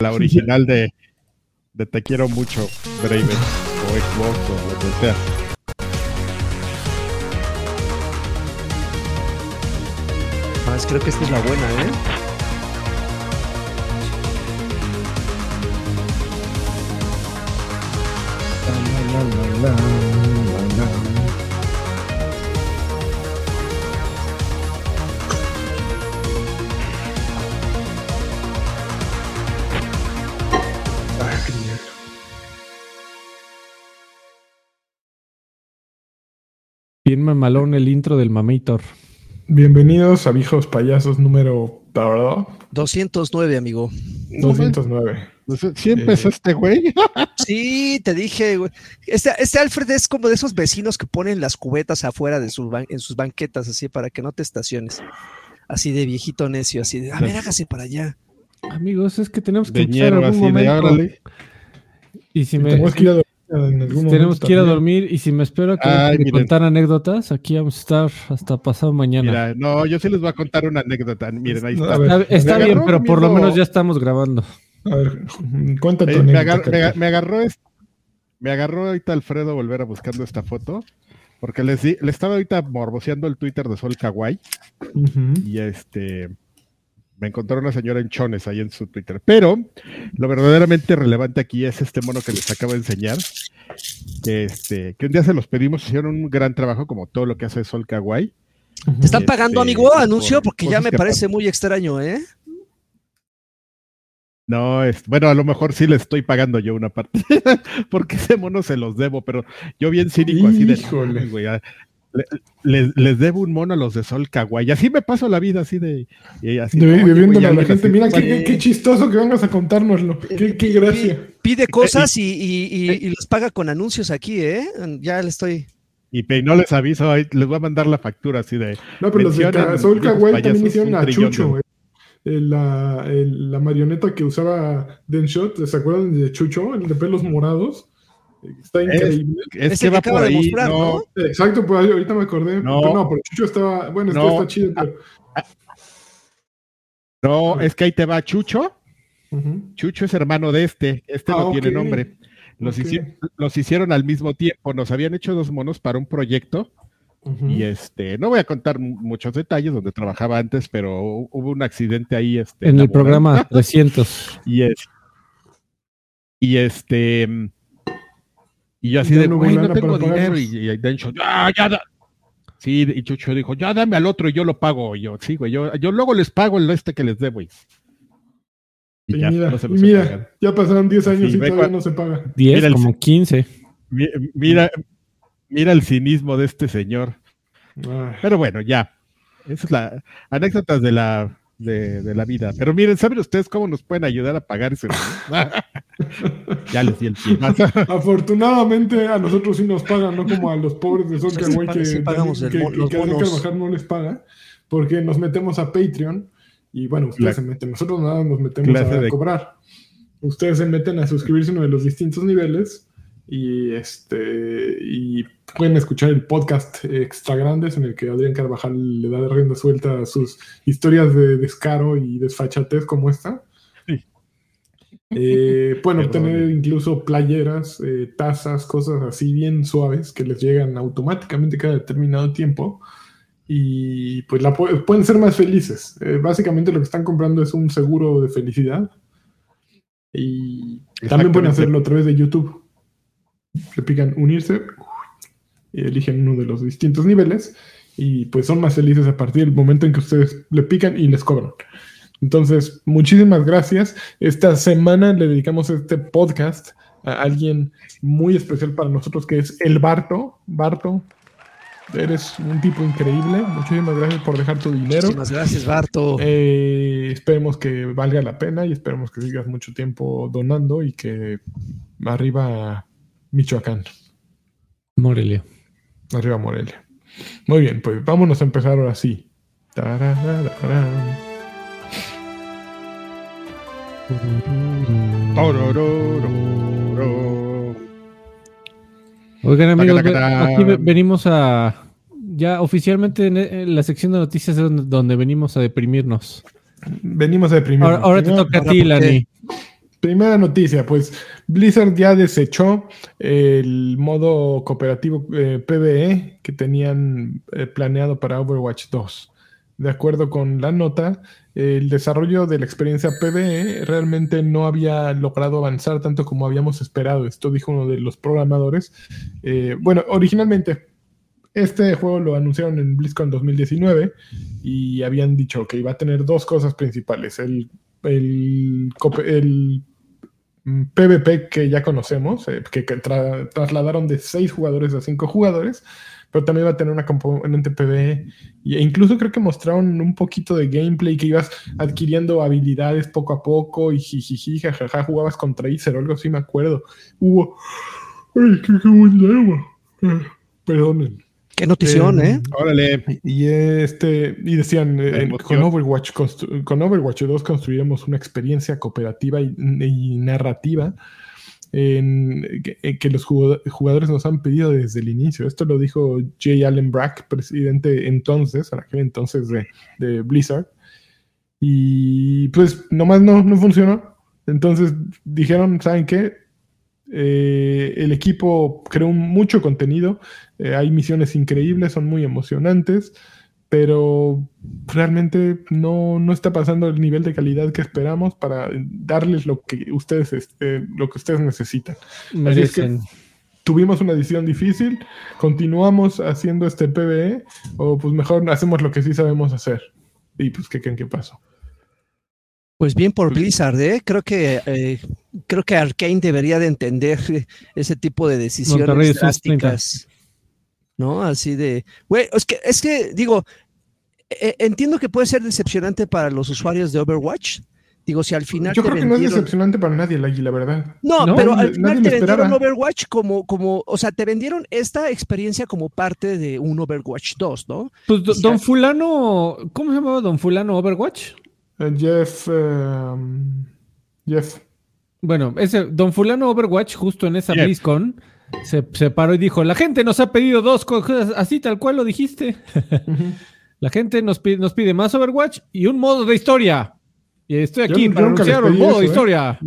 la original de, de Te quiero mucho, Draven, o Xbox, o lo que sea. Más, creo que esta es la buena, ¿eh? Bien mamalón el intro del Mamator. Bienvenidos a Viejos Payasos número, ¿la verdad? 209, amigo. 209. ¿Sí empezó Eh. este güey? Sí, te dije, güey. Este, este Alfred es como de esos vecinos que ponen las cubetas afuera de sus ban- en sus banquetas, así para que no te estaciones. Así de viejito necio, así de, a ver, hágase para allá. Amigos, es que tenemos que De empezar algún así de momento. órale. Y si me, Tenemos que ir a en algún momento. tenemos que ir a dormir y si me espero a que Ay, me miren. contar anécdotas, aquí vamos a estar hasta pasado mañana. Mira, no, yo sí les voy a contar una anécdota. Miren, ahí está. ver. está bien, agarró pero por lo menos ya estamos grabando. A ver, cuenta tu Eh, me, anécdota, agar- me me agarró es- me agarró ahorita Alfredo volver a buscando esta foto. Porque les di- le estaba ahorita morboseando el Twitter de Sol Kawaii. Y este me encontró una señora en chones ahí en su Twitter. Pero lo verdaderamente relevante aquí es este mono que les acabo de enseñar. Que, este, que un día se los pedimos, hicieron un gran trabajo como todo lo que hace Sol Kawaii. ¿Te están Este, pagando, amigo? Anuncio, porque ya me que parece muy extraño, ¿eh? No, es, bueno, a lo mejor sí le estoy pagando yo una parte, porque ese mono se los debo, pero yo bien cínico así de, güey, le- les, les debo un mono a los de Sol Kawaii. Así me paso la vida, así de... y así, De- güey, Debiéndole a la gente, así, mira qué, "Vale". qué- qué chistoso que vengas a contárnoslo. Qué, qué gracia. Pide cosas y, y, y, y los paga con anuncios aquí, ¿eh? Ya le estoy. Y no les aviso, les voy a mandar la factura así de. No, pero los de viejos Kawaii también hicieron a Chucho, eh. El- La, el- la marioneta que usaba Denshot, ¿se acuerdan de Chucho? El de pelos morados. Está increíble. Es que que va acaba por de ahí. mostrar, no, ¿no? Exacto, pues ahorita me acordé. No. Pero no, pero Chucho estaba. Bueno, No. está chido, pero. no, es que ahí te va Chucho. Chucho es hermano de este. Este Ah, no tiene ok. nombre. Los, Ok. hici- los hicieron al mismo tiempo. Nos habían hecho dos monos para un proyecto. Y este, no voy a contar muchos detalles donde trabajaba antes, pero hu- hubo un accidente ahí. Este, En el programa 300. Y es. Y este. Y yo así Ya de, güey, no tengo dinero. pagarlos. Y, y Dencho, ya, ya, da-". Sí, y Chucho dijo, ya dame al otro y yo lo pago. Y yo, sí, güey, yo, yo luego les pago el este que les debo. Y, y Y ya, mira, no se y los mira, ya pasaron 10 años Sí, y todavía no se paga. 10, Mira el- como 15. Mi- Mira, mira el cinismo de este señor. Ay, Pero bueno, ya. Esa es la anécdotas de la, de, de la vida. Pero miren, ¿saben ustedes cómo nos pueden ayudar a pagar ese? ya les di el pie. Afortunadamente a nosotros sí nos pagan, no como a los pobres de Kawaii sí, que, sí pagamos que, que- los que no les paga, porque nos metemos a Patreon y bueno, ustedes se meten, nosotros nada nos metemos a de- cobrar. Ustedes se meten a suscribirse a uno de los distintos niveles y este y pueden escuchar el podcast extra grandes en el que Adrián Carvajal le da rienda suelta a sus historias de descaro y desfachatez como esta. Eh, pueden obtener incluso playeras, eh, tazas, cosas así bien suaves que les llegan automáticamente cada determinado tiempo. Y pues la pu- pueden ser más felices. Eh, básicamente lo que están comprando es un seguro de felicidad. Y también pueden hacerlo a través de YouTube. Le pican unirse y eligen uno de los distintos niveles y pues son más felices a partir del momento en que ustedes le pican y les cobran. Entonces, muchísimas gracias. Esta semana le dedicamos este podcast a alguien muy especial para nosotros que es el Barto. Barto, eres un tipo increíble. Muchísimas gracias por dejar tu dinero. Muchísimas gracias, Barto. Eh, esperemos que valga la pena y esperemos que sigas mucho tiempo donando y que arriba Michoacán, Morelia. arriba Morelia. Muy bien, pues vámonos a empezar ahora sí. Tararararán. Oigan, amigos, aquí ve- venimos a. Ya oficialmente en la sección de noticias es donde, venimos a deprimirnos. Venimos a deprimirnos. Ahora, te toca a ti. Lani. Primera noticia, pues Blizzard ya desechó el modo cooperativo eh, PvE que tenían planeado para Overwatch 2. De acuerdo con la nota, el desarrollo de la experiencia PvE realmente no había logrado avanzar tanto como habíamos esperado. Esto dijo uno de los programadores. Eh, bueno, originalmente este juego lo anunciaron en BlizzCon 2019 y habían dicho que iba a tener dos cosas principales. El, el, el PvP que ya conocemos, eh, que, que tra- trasladaron de 6 jugadores a 5 jugadores, pero también va a tener una componente PvE. E incluso creo que mostraron un poquito de gameplay que ibas adquiriendo habilidades poco a poco y jijiji, jajaja, jugabas con Tracer o algo así, me acuerdo. Hubo. Ay, qué, qué buen tema. Eh, Perdonen. Qué notición, Eh, ¿eh? Órale. Y este y decían eh, con Overwatch constru- con Overwatch 2 construiremos una experiencia cooperativa y, y narrativa en- que, los jugado- jugadores nos han pedido desde el inicio. Esto lo dijo Jay Allen Brack, presidente entonces, en aquel entonces de, Blizzard. Y pues nomás no, no funcionó. Entonces dijeron, ¿saben qué? Eh, el equipo creó mucho contenido, eh, hay misiones increíbles, son muy emocionantes, pero realmente no, no está pasando el nivel de calidad que esperamos para darles lo que ustedes, este, lo que ustedes necesitan. Así es que-. Tuvimos una decisión difícil, continuamos haciendo este PvE o pues mejor hacemos lo que sí sabemos hacer. Y pues, ¿qué creen que pasó? Pues bien por Blizzard, ¿eh? Creo que eh, creo que Arkane debería de entender ese tipo de decisiones Monterrey drásticas. ¿No? Así de, güey, es que es que digo, eh, entiendo que puede ser decepcionante para los usuarios de Overwatch. Digo, si al final Yo te creo que no es decepcionante para nadie, Lagui, la verdad. No, No, pero al final te vendieron. Overwatch como, como, o sea, te vendieron esta experiencia como parte de un Overwatch 2, ¿no? Pues do-. Don Fulano, ¿cómo se llamaba Don Fulano Overwatch? Eh, Jeff. eh, Jeff. Bueno, ese Don Fulano Overwatch, justo en esa. BlizzCon, se, se paró y dijo: La gente nos ha pedido dos cosas, así tal cual lo dijiste. La gente nos pide, nos pide más Overwatch y un modo de historia. Y estoy Yo- aquí yo para les anunciar un modo eso, de ¿eh? historia.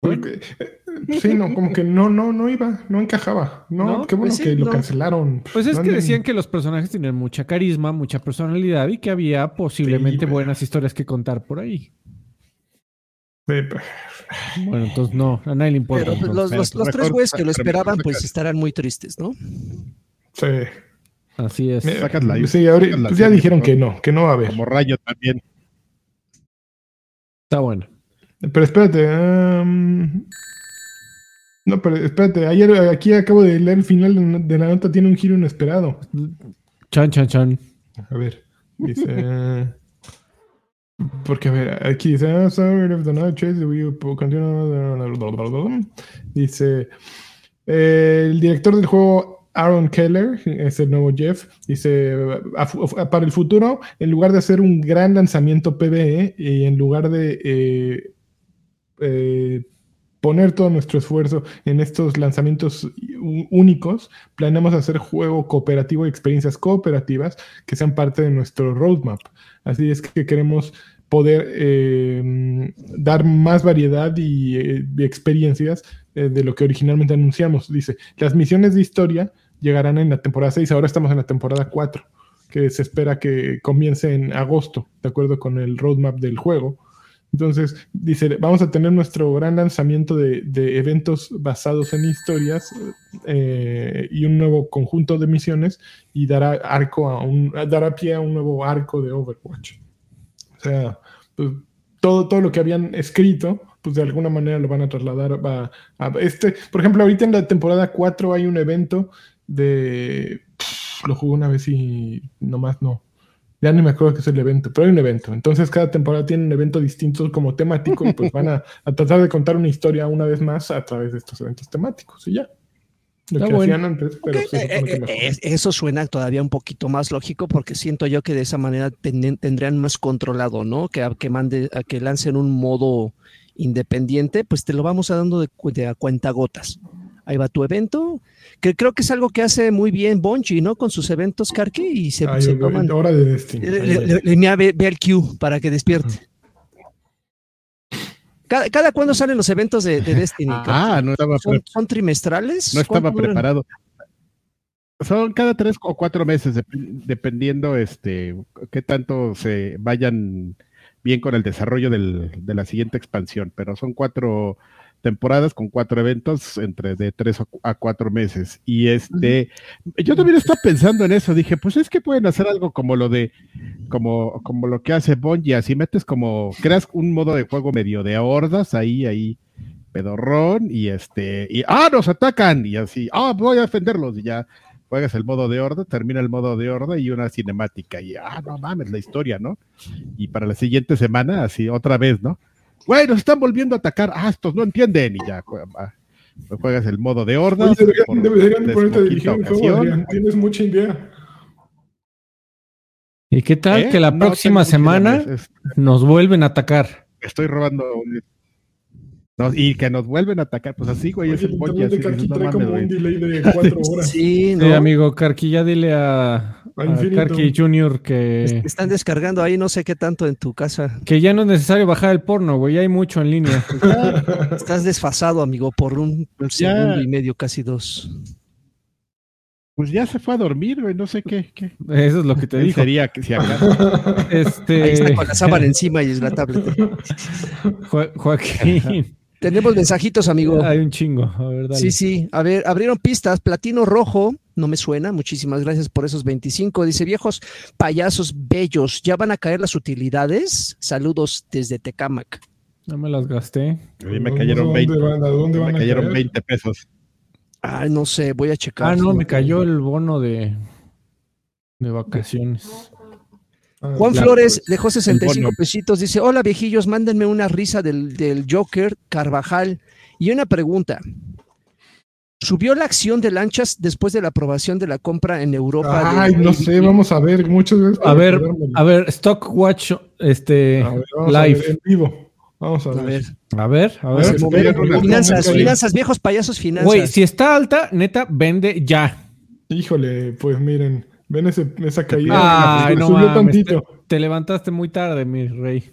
Porque, eh, sí, no, como que no, no, no iba, no encajaba. No, No, qué bueno pues sí, que lo no. cancelaron. Pues es No que anden- decían que los personajes tenían mucha carisma, mucha personalidad y que había posiblemente Sí, buenas historias que contar por ahí. Pero- Bueno, entonces no, a nadie le importa. Pero entonces. los, pero los- los mejor tres güeyes que lo esperaban, pues estarán muy tristes, ¿no? sí. Así es. Mira, Sacas la- sí, ahora- sacas la pues ya dijeron que no, que no va a haber. Como rayo también. Está bueno. Pero espérate. no, pero espérate. Ayer aquí acabo de leer el final de la nota. Tiene un giro inesperado. Chan, chan, chan. A ver. Dice. Porque, a ver, aquí dice. "Ah, sorry if the night chase, we continue". Dice. eh, el director del juego, Aaron Keller, es el nuevo Jeff, dice: "A fu- a- para el futuro, en lugar de hacer un gran lanzamiento PvE y en lugar de. eh, eh, poner todo nuestro esfuerzo en estos lanzamientos únicos, planeamos hacer juego cooperativo y experiencias cooperativas que sean parte de nuestro roadmap. Así es que queremos poder eh, dar más variedad y, eh, experiencias eh, de lo que originalmente anunciamos. Dice, las misiones de historia llegarán en la temporada 6, ahora estamos en la temporada 4, que se espera que comience en agosto, de acuerdo con el roadmap del juego. Entonces, dice, vamos a tener nuestro gran lanzamiento de, de eventos basados en historias eh, y un nuevo conjunto de misiones y dará arco a un, dará pie a un nuevo arco de Overwatch. O sea, pues, todo, todo lo que habían escrito, pues de alguna manera lo van a trasladar a, este. Por ejemplo, ahorita en la temporada 4 hay un evento de. lo jugué una vez y nomás no. Ya ni me acuerdo qué es el evento, pero hay un evento. Entonces cada temporada tiene un evento distinto como temático y pues van a, a tratar de contar una historia una vez más a través de estos eventos temáticos y ya. Lo Está que bueno. hacían antes, pero Ok, se eh, eh, eh, eso suena todavía un poquito más lógico porque siento yo que de esa manera ten- tendrían más controlado, ¿no? Que, a- que mande, a que lancen un modo independiente, pues te lo vamos a dando de, de a cuentagotas. Ahí va tu evento, que creo que es algo que hace muy bien Bungie, ¿no? Con sus eventos, Karki, y se, Ay, se toman. hora de Destiny. Le- le- le- ve, ve al Q para que despierte. ¿Cada, cada cuándo salen los eventos de, de Destiny? Ah, no estaba, ¿Son, son trimestrales? no estaba preparado. Son cada tres o cuatro meses, dep- dependiendo este qué tanto se vayan bien con el desarrollo del- de la siguiente expansión. Pero son cuatro temporadas con cuatro eventos entre de tres a cuatro meses. Y este, yo también estaba pensando en eso. Dije, pues es que pueden hacer algo como lo de, como, como lo que hace Bungie. Así metes como, creas un modo de juego medio de hordas ahí, ahí pedorrón y este, y ah, nos atacan y así, ah, voy a defenderlos y ya juegas el modo de horda, termina el modo de horda y una cinemática y ah, no mames, la historia, ¿no? Y para la siguiente semana, así otra vez, ¿no? Güey, nos están volviendo a atacar, ah, estos no entienden y ya ah, juegas el modo de horda. Deberían, ponerte a dirigir decimoquinta un juego, ocasión. Adrián. Tienes mucha idea. ¿Y qué tal ¿Eh? que la No próxima semana es- nos vuelven a atacar? estoy robando un- no, y que nos vuelven a atacar, pues así, güey, Oye, es el el Bungie, internet de así Karki dices, no trae mames, como un güey. delay de cuatro horas. Sí, ¿no? Sí, amigo Karki, ya dile a. Karki Jr. que, Es- Están descargando ahí no sé qué tanto en tu casa. que ya no es necesario bajar el porno, güey, ya hay mucho en línea. Estás desfasado, amigo, por un Pues ya. segundo y medio, casi dos. Pues ya se fue a dormir, güey, no sé qué, qué. Eso es lo que te dijo. sería que si acaso. Este, Ahí está con la sábana encima y es la tablet. Jo- Joaquín, Tenemos mensajitos, amigo. hay un chingo. A ver, dale. Sí, sí. A ver, abrieron pistas. Platino Rojo, no me suena. Muchísimas gracias por esos 25. Dice, viejos payasos bellos, ¿ya van a caer las utilidades? Saludos desde Tecamac. No me las gasté. A mí me cayeron sé 20. ¿Dónde van, a dónde van Me a cayeron caer? 20 pesos. Ay, no sé, voy a checar. Ah, no, me cayó el bono de, de vacaciones. Ah, Juan La- Flores dejó 65 bono. pesitos. Dice: Hola viejillos, mándenme una risa del, del Joker Carvajal. Y una pregunta: ¿Subió la acción de lanchas después de la aprobación de la compra en Europa? Ay, de- no sé, vamos a ver. Muchas veces. A ver, a ver, Stockwatch, este, A ver, vamos a live. ver, en vivo. Vamos a A ver. ver, A ver, a A ver. finanzas, finanzas, viejos payasos, finanzas. Güey, si está alta, neta, vende ya. Híjole, pues miren, ven ese, esa caída. Ay, Subió no subió mames, tantito. Te levantaste muy tarde, mi rey.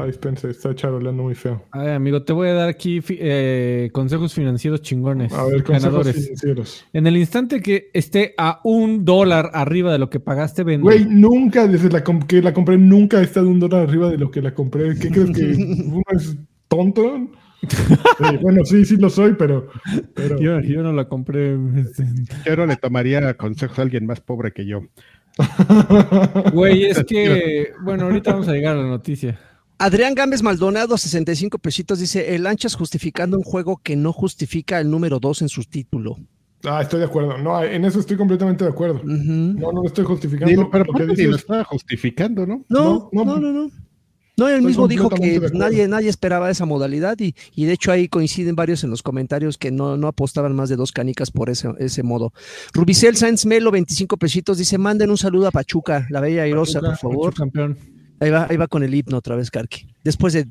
Ay, Spencer, está charoleando muy feo. Ay, amigo, te voy a dar aquí eh, consejos financieros chingones. A ver, consejos ganadores. financieros. En el instante que esté a un dólar arriba de lo que pagaste, vende. Güey, nunca, desde la que la compré, nunca ha estado un dólar arriba de lo que la compré. ¿Qué crees que uno es tonto? Sí, bueno, sí, sí lo soy, pero. pero Yo, yo no la compré. este. Yo no le tomaría consejos a alguien más pobre que yo. Güey, es que. Bueno, ahorita vamos a llegar a la noticia. Adrián Gámez Maldonado, 65 pesitos, dice: El Lanchas justificando un juego que no justifica el número 2 en su título. Ah, estoy de acuerdo. No, en eso estoy completamente de acuerdo. No, no lo estoy justificando. lo- pero Lo que aparte ni dices- lo estaba justificando, ¿no? No, No, no, no. no, no. No, él Estoy mismo dijo que nadie, nadie esperaba esa modalidad y, y de hecho ahí coinciden varios en los comentarios que no, no apostaban más de dos canicas por ese, ese modo. Rubicel Sáenz Melo, 25 pesitos, dice, manden un saludo a Pachuca, la bella airosa, por favor. campeón. Ahí va, ahí va con el himno otra vez, Karki. Después de...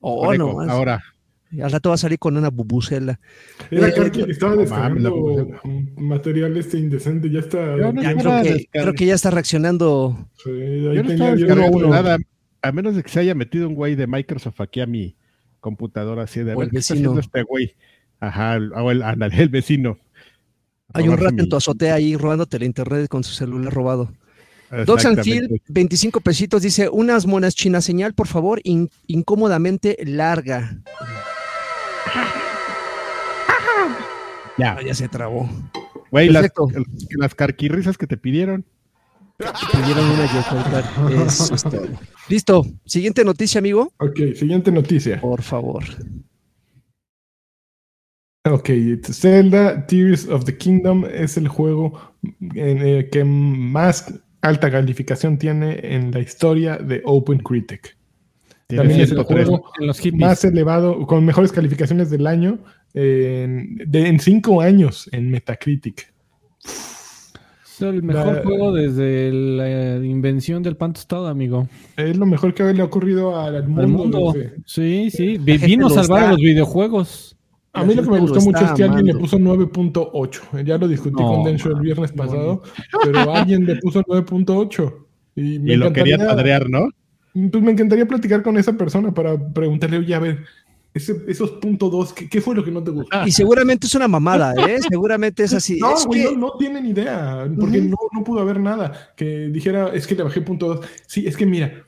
oh, no. Ahora, al rato va a salir con una bubucela. Era Eh, Karki que estaba descargando mames, material este indecente. Ya está. No Ya creo que, descarg- creo que ya está reaccionando. Sí, ahí yo no tenía estaba yo uno nada, a menos de que se haya metido un güey de Microsoft aquí a mi computadora así de a O ver el qué está vecino. haciendo este güey. Ajá, el, o el, ándale, el vecino. Hay un rato en tu azotea ahí robándote la internet con su celular robado. Docs and Phil, Exactamente. 25 pesitos, dice, unas monas chinas señal, por favor, in- incómodamente larga. Ya, Ah, ya se trabó. güey, las, las carquirrisas que te pidieron. Pidieron una Eso es todo. Listo. Siguiente noticia, amigo. Ok, siguiente noticia. Por favor. Ok, Zelda Tears of the Kingdom es el juego en el que más alta calificación tiene en la historia de OpenCritic. También es el 103. juego En los hippies. más elevado, con mejores calificaciones del año en, de- en cinco años en Metacritic. Es el mejor La- juego desde la invención del pan tostado, amigo. Es lo mejor que le ha ocurrido al mundo. Al mundo. Sí, sí. Vino a lo salvar a los videojuegos. A mí lo que me gustó mucho es que alguien le amando. puso 9.8. Ya lo discutí No, con Densho el viernes pasado, pero alguien le puso 9.8. Y, me Y lo quería padrear, ¿no? Pues me encantaría platicar con esa persona para preguntarle, oye, a ver, ese- esos punto dos, ¿qué, qué fue lo que no te gustó? Y seguramente es una mamada, ¿eh? Seguramente es así. No, Es güey, que- no, no tienen idea, porque Ujú. no, no pudo haber nada que dijera, es que le bajé punto dos. Sí, es que mira,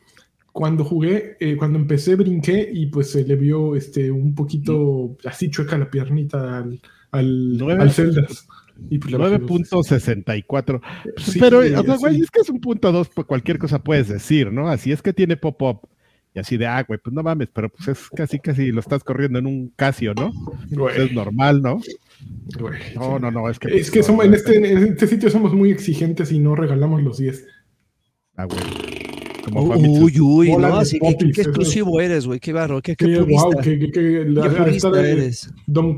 cuando jugué, eh, cuando empecé, brinqué y pues se le vio este, un poquito así chueca la piernita al, al, al Zeldas. Y pues. 9.64. Sí, pero, sí, o sea, güey, sí. es que es un punto dos, pues cualquier cosa puedes decir, ¿no? Así es que tiene pop-up. Y así de, ah, güey, pues no mames, pero pues es casi, casi lo estás corriendo en un Casio, ¿no? Güey, Pues es normal, ¿no? güey. No, no, no, es que. Es que no, somos, en, este, en este sitio somos muy exigentes y no regalamos los 10. Ah, güey. Como. Uy, uy, ¿no? de Así que, popis, qué exclusivo eres, güey. Qué barro, qué, qué Qué purista. qué purista estar, eh, eres. Don,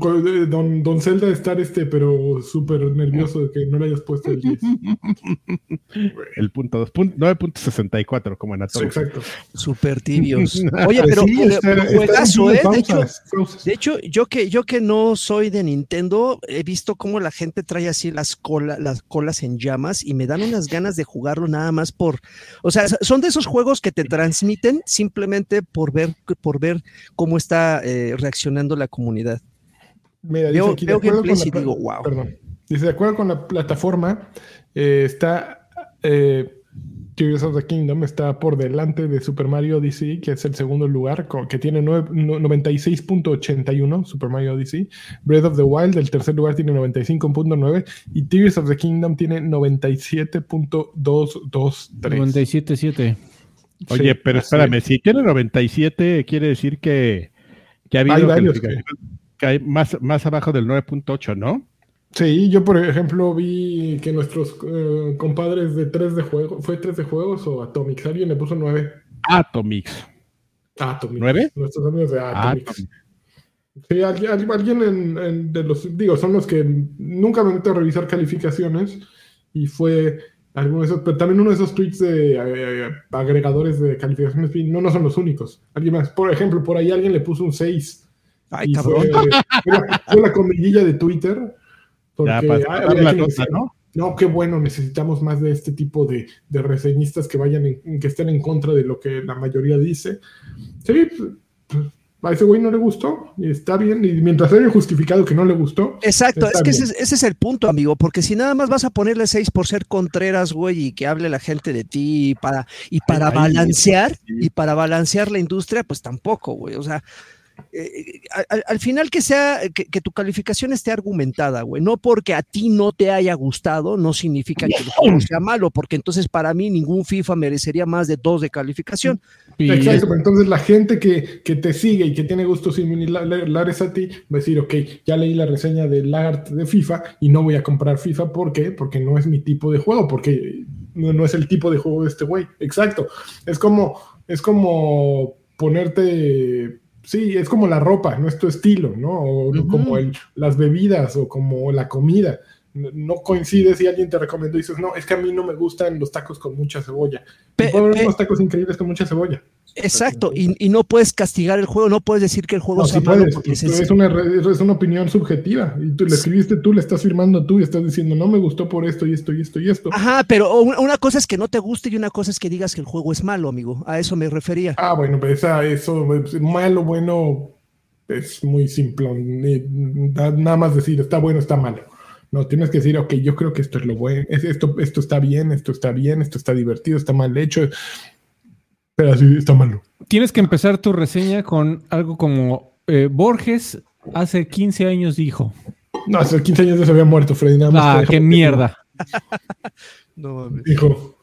don, don Zelda estar este, pero súper nervioso de que no le hayas puesto el 10. El punto dos, pun- 9.64, como en Atomic. exacto. Súper tibios. Oye, pero, Sí, está- juegazo, ¿eh? De hecho, pausas. de hecho, yo que, yo que no soy de Nintendo, he visto cómo la gente trae así las, cola, las colas en llamas y me dan unas ganas de jugarlo nada más por. O sea, son de esos juegos que te transmiten simplemente por ver, por ver cómo está eh, reaccionando la comunidad. Mira, dice Veo- aquí, veo gameplays y digo, wow. Perdón. Dice, de acuerdo con la plataforma, eh, está eh, Tears of the Kingdom está por delante de Super Mario Odyssey, que es el segundo lugar, con- que tiene no- 96.81, Super Mario Odyssey. Breath of the Wild, el tercer lugar, tiene 95.9. Y Tears of the Kingdom tiene 97.223. 97.7. Oye, Sí, pero espérame, es. si tiene 97, quiere decir que, que ha Hay habido varios calificación- que hay más, más abajo del 9.8, ¿no? Sí, yo por ejemplo vi que nuestros eh, compadres de 3 de juego, ¿fue 3 de juegos o Atomics? Alguien le puso 9. Atomics. Atomics. ¿Nueve? Nuestros amigos de Atomics. Atomics. Sí, alguien, alguien en, en- de los, digo, son los que nunca me meto a revisar calificaciones y fue alguno de esos, pero también uno de esos tweets de eh, agregadores de calificaciones, no, no son los únicos. Alguien más, por ejemplo, por ahí alguien le puso un 6 Ay, y cabrón. fue, la, fue la comidilla de Twitter. Porque Ya, para no, qué bueno, necesitamos más de este tipo de, de reseñistas que vayan en- que estén en contra de lo que la mayoría dice. Sí, pues, a ese güey no le gustó, y está bien, y mientras haya justificado que no le gustó, Exacto, es que ese, es- ese es el punto, amigo, porque si nada más vas a ponerle 6 por ser Contreras, güey, y que hable la gente de ti y para, y para Ay, balancear, sí. y para balancear la industria, pues tampoco, güey. O sea, eh, al, al final que sea, que, que tu calificación esté argumentada, güey. No porque a ti no te haya gustado, no significa que el juego sea malo, porque entonces para mí ningún FIFA merecería más de dos de calificación. Y Exacto, pero entonces la gente que, que te sigue y que tiene gustos similares a ti va a decir, ok, ya leí la reseña del art de FIFA y no voy a comprar FIFA. ¿Por qué? Porque no es mi tipo de juego, porque no, no es el tipo de juego de este güey. Exacto. Es como, es como ponerte, sí, es como la ropa, no es tu estilo, ¿no? O como el- las bebidas o como la comida. No coincide si alguien te recomendó y dices, no, es que a mí no me gustan los tacos con mucha cebolla. Pe- haber pe- unos tacos increíbles con mucha cebolla. Exacto, y, y no puedes castigar el juego, no puedes decir que el juego No, sea sí malo porque pues, es es, una, es una opinión subjetiva. Y tú le escribiste tú, le estás firmando tú y estás diciendo, no me gustó por esto y esto y esto y esto. Ajá, pero una, cosa es que no te guste y una cosa es que digas que el juego es malo, amigo. A eso me refería. Ah, bueno, pero esa, eso, es malo, bueno, es muy simple. Nada más decir, está bueno, está malo. No, tienes que decir, ok, yo creo que esto es lo bueno, es- esto, esto está bien, esto está bien, esto está divertido, está mal hecho, pero así está malo. tienes que empezar tu reseña con algo como eh, Borges hace 15 años dijo. No, hace 15 años ya se había muerto, Freddy. Nada más Ah, qué mierda. No mames. Dijo,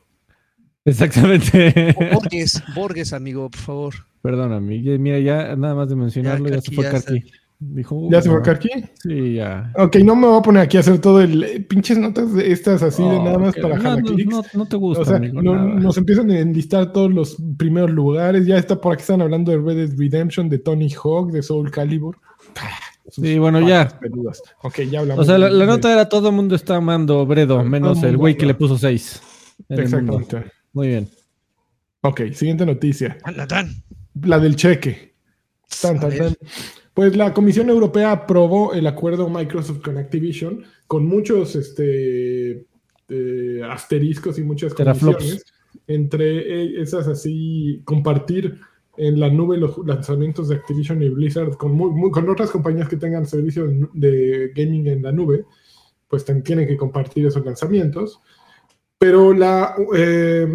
Exactamente. Borges, Borges, amigo, por favor. Perdóname. ya- Mira, ya nada más de mencionarlo, Ya, ya, se fue ya Karki. Dijo, ¿ya se fue "Uh, Karki? Sí, ya. Ok, no me voy a poner aquí a hacer todo el eh, pinches notas de estas así de nada más para no, jalar no, no, no te gusta, O sea, amigo, no- nada. nos empiezan a enlistar todos los primeros lugares. Ya está por aquí, están hablando de Red Dead Redemption, de Tony Hawk, de Soul Calibur. Sus Sí, bueno, ya. peludas. Ok, ya hablamos. O sea, la, la de- nota era todo el mundo está amando Bredo, menos el güey que le puso 6. Exactamente. Muy bien. Ok, siguiente noticia. Natán. La del cheque. Tan, tan, tan. Pues la Comisión Europea aprobó el acuerdo Microsoft con Activision con muchos este, eh, asteriscos y muchas condiciones. entre esas así, compartir en la nube los lanzamientos de Activision y Blizzard con, muy, muy- con otras compañías que tengan servicio de- gaming en la nube, pues tienen que compartir esos lanzamientos. Pero la, eh,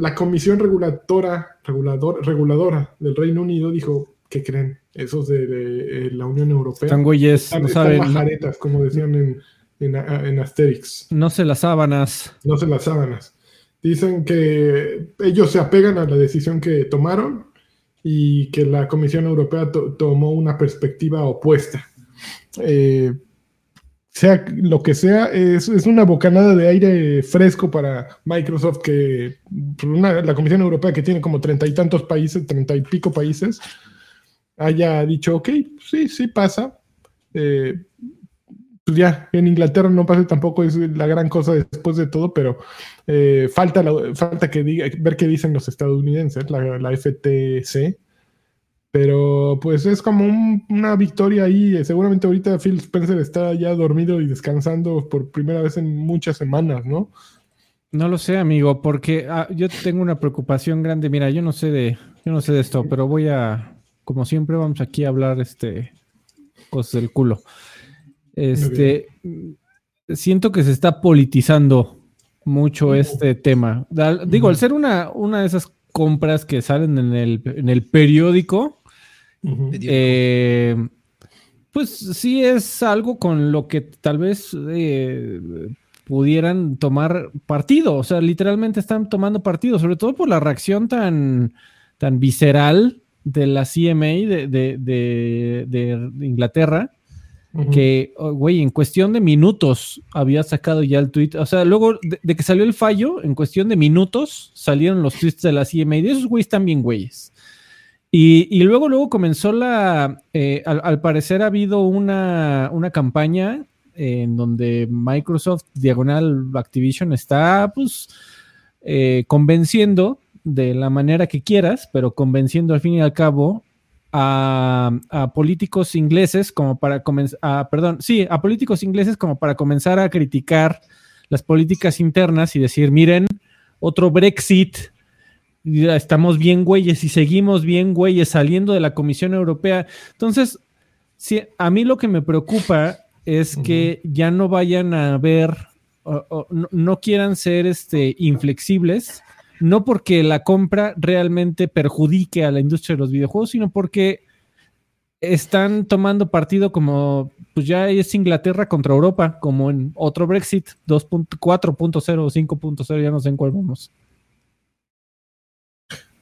la Comisión Reguladora, regulador, Reguladora del Reino Unido dijo, ¿qué creen? Esos de, de, eh, la Unión Europea. Están güeyes, están- no están saben, majaretas, como decían en, en, en Asterix no se las sábanas. no se las sábanas. Dicen que ellos se apegan a la decisión que tomaron y que la Comisión Europea to- tomó una perspectiva opuesta. Eh, sea lo que sea, es, es una bocanada de aire fresco para Microsoft que una- la Comisión Europea que tiene como treinta y tantos países, treinta y pico países, haya dicho, ok, sí, sí pasa. Eh, pues ya, en Inglaterra no pasa tampoco, es la gran cosa después de todo, pero eh, falta, la- falta que diga, ver qué dicen los estadounidenses, la, FTC. Pero pues es como un- una victoria ahí. eh, Seguramente ahorita Phil Spencer está ya dormido y descansando por primera vez en muchas semanas, ¿no? No lo sé, amigo, porque ah, yo tengo una preocupación grande. Mira, yo no sé de, yo no sé de esto, pero voy a, como siempre, vamos aquí a hablar este cosas del culo. Este, siento que se está politizando mucho este tema. Da- Digo, al ser una, una de esas compras que salen en el, en el periódico, eh, pues sí es algo con lo que tal vez eh, pudieran tomar partido. O sea, literalmente están tomando partido, sobre todo por la reacción tan, tan visceral de la CMA de, de- de- de Inglaterra, que, oh, güey, en cuestión de minutos había sacado ya el tweet. O sea, luego de, de que salió el fallo, en cuestión de minutos salieron los tweets de la CMA. Y esos güeyes están bien güeyes. Y, y luego, luego comenzó la. eh, al, al parecer ha habido una, una campaña en donde Microsoft, diagonal Activision, está pues eh, convenciendo de la manera que quieras, pero convenciendo al fin y al cabo a, a políticos ingleses como para comenzar, perdón, sí, a políticos ingleses como para comenzar a criticar las políticas internas y decir, miren, otro Brexit, estamos bien güeyes y seguimos bien güeyes saliendo de la Comisión Europea. Entonces, sí, a mí lo que me preocupa es que ya no vayan a ver, o- o no, no quieran ser este, inflexibles, no porque la compra realmente perjudique a la industria de los videojuegos, sino porque están tomando partido como, pues ya es Inglaterra contra Europa, como en otro Brexit 2.4.0 o 5.0, ya no sé en cuál vamos.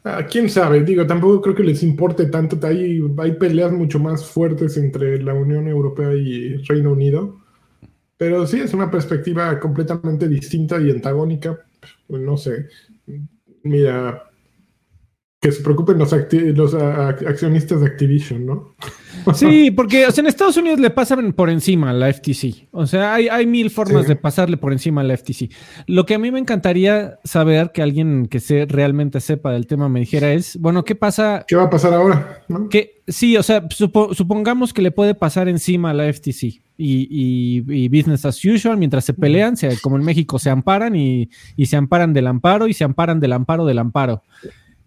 Ah, quién sabe, digo, tampoco creo que les importe tanto. Hay, hay peleas mucho más fuertes entre la Unión Europea y Reino Unido. Pero sí es una perspectiva completamente distinta y antagónica. Pues no sé. Mira, que se preocupen los, accionistas de Activision, ¿no? Sí, porque o sea, en Estados Unidos le pasan por encima a la FTC. O sea, hay, hay mil formas Sí. de pasarle por encima a la FTC. Lo que a mí me encantaría saber, que alguien que se, realmente sepa del tema me dijera es, bueno, ¿qué pasa? ¿Qué va a pasar ahora? ¿no? Que, sí, o sea, supo- supongamos que le puede pasar encima a la FTC y, y- y business as usual, mientras se pelean, se- como en México, se amparan y, y se amparan del amparo y se amparan del amparo del amparo.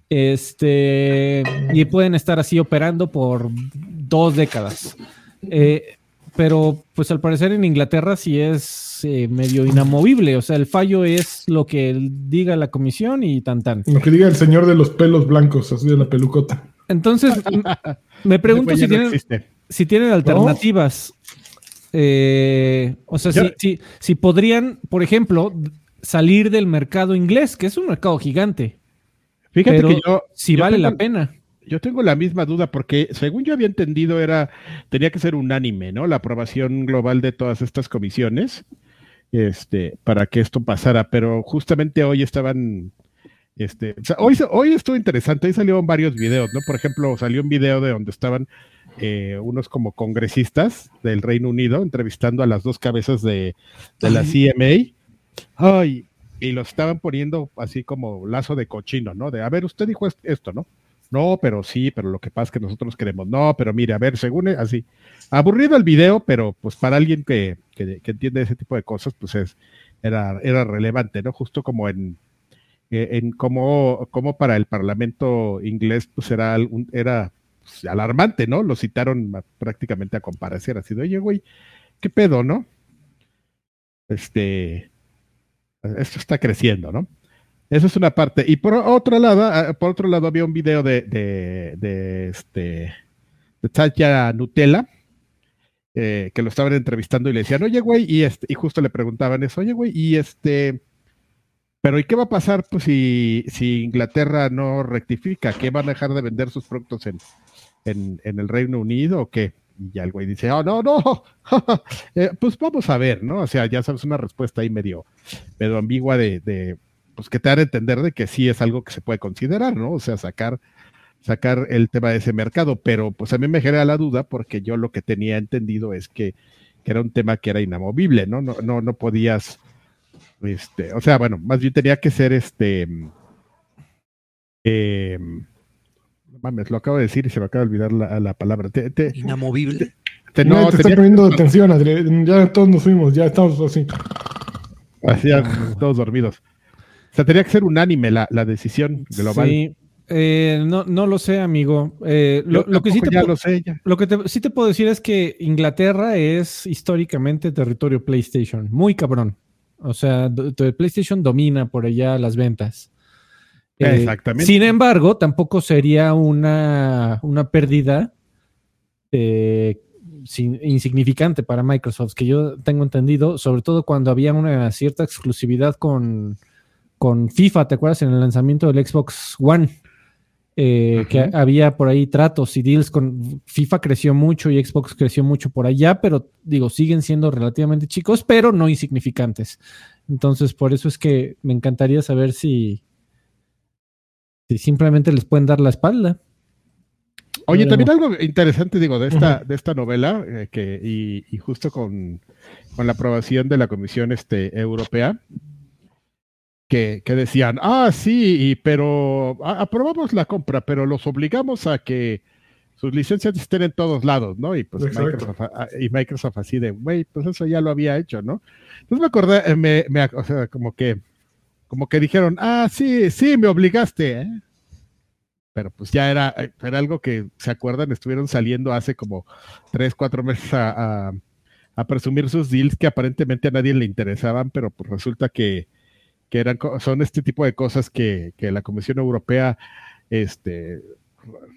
Este, y pueden estar así operando por dos décadas. Eh, pero, pues al parecer en Inglaterra sí es eh, medio inamovible. O sea, el fallo es lo que diga la comisión y tan tan. Lo que diga el señor de los pelos blancos, así de la pelucota. Entonces, me pregunto si no tienen, si tienen alternativas. Eh, o sea, si, si- si podrían, por ejemplo, salir del mercado inglés, que es un mercado gigante, Fíjate pero que yo, si yo vale tengo- la pena. Yo tengo la misma duda porque según yo había entendido era tenía que ser unánime, ¿no? La aprobación global de todas estas comisiones este para que esto pasara, pero justamente hoy estaban este, o sea, hoy hoy estuvo interesante, hoy salieron varios videos, ¿no? Por ejemplo, salió un video de donde estaban eh, unos como congresistas del Reino Unido entrevistando a las dos cabezas de, de la CMA. Ay, y lo estaban poniendo así como lazo de cochino, ¿no? De, a ver, usted dijo est- esto, ¿no? No, pero sí, pero lo que pasa es que nosotros queremos. No, pero mire, a ver, según e- así. Aburrido el video, pero pues para alguien que, que, que entiende ese tipo de cosas, pues es, era, era relevante, ¿no? Justo como en, eh, en cómo, cómo para el Parlamento inglés pues era, un, era pues, alarmante, ¿no? Lo citaron prácticamente a comparecer, así de, oye, güey, ¿qué pedo, no? Este, esto está creciendo, ¿no? Esa es una parte. Y por otro lado, ah, por otro lado había un video de, de, de este, de Tatya Nutella, eh, que lo estaban entrevistando y le decían, oye, güey, y, este, y justo le preguntaban eso, oye, güey, y este, pero ¿y qué va a pasar pues, si, si Inglaterra no rectifica? ¿Qué van a dejar de vender sus productos en, en, en el Reino Unido o qué? Y ya el güey dice, oh, no, no, eh, pues vamos a ver, ¿no? O sea, ya sabes, una respuesta ahí medio, medio ambigua de, de, pues que te hará entender de que sí es algo que se puede considerar, ¿no? O sea, sacar sacar el tema de ese mercado, pero pues a mí me genera la duda porque yo lo que tenía entendido es que, era un tema que era inamovible, ¿no? No, no, no podías, este, o sea, bueno, más bien tenía que ser este, eh, mames, lo acabo de decir y se me acaba de olvidar la, palabra. inamovible. Te, no, te está poniendo atención, Adri, ya todos nos fuimos, ya estamos así. Así, todos dormidos. O sea, tenía que ser unánime la, la decisión global. Sí. Eh, no, no lo sé, amigo. Eh, lo, que sí te lo sé, Lo que sí te puedo decir es que Inglaterra es históricamente territorio PlayStation, muy cabrón. O sea, PlayStation domina por allá las ventas. Eh, Exactamente. Sin embargo, tampoco sería una, una pérdida insignificante para Microsoft, que yo tengo entendido, sobre todo cuando había una cierta exclusividad con, con FIFA, ¿te acuerdas? En el lanzamiento del Xbox One. Eh, que había por ahí tratos y deals con FIFA creció mucho y Xbox creció mucho por allá, pero digo, siguen siendo relativamente chicos, pero no insignificantes. Entonces, por eso es que me encantaría saber si, si simplemente les pueden dar la espalda. Oye, también algo interesante, digo, de esta, de esta novela, eh, que, y, justo con, con, la aprobación de la Comisión este, Europea, que, decían, ah, sí, pero aprobamos la compra, pero los obligamos a que sus licencias estén en todos lados, ¿no? Y pues Microsoft, ah, y Microsoft así de, güey, pues eso ya lo había hecho, ¿no? Entonces me acordé, eh, me, me, o sea, como que, como que dijeron, ah, sí, sí, me obligaste, ¿eh? Pero pues ya era, eh, era algo que, ¿se acuerdan? Estuvieron saliendo hace como tres, cuatro meses a, presumir sus deals que aparentemente a nadie le interesaban, pero pues resulta que, que eran, son este tipo de cosas que, la Comisión Europea este,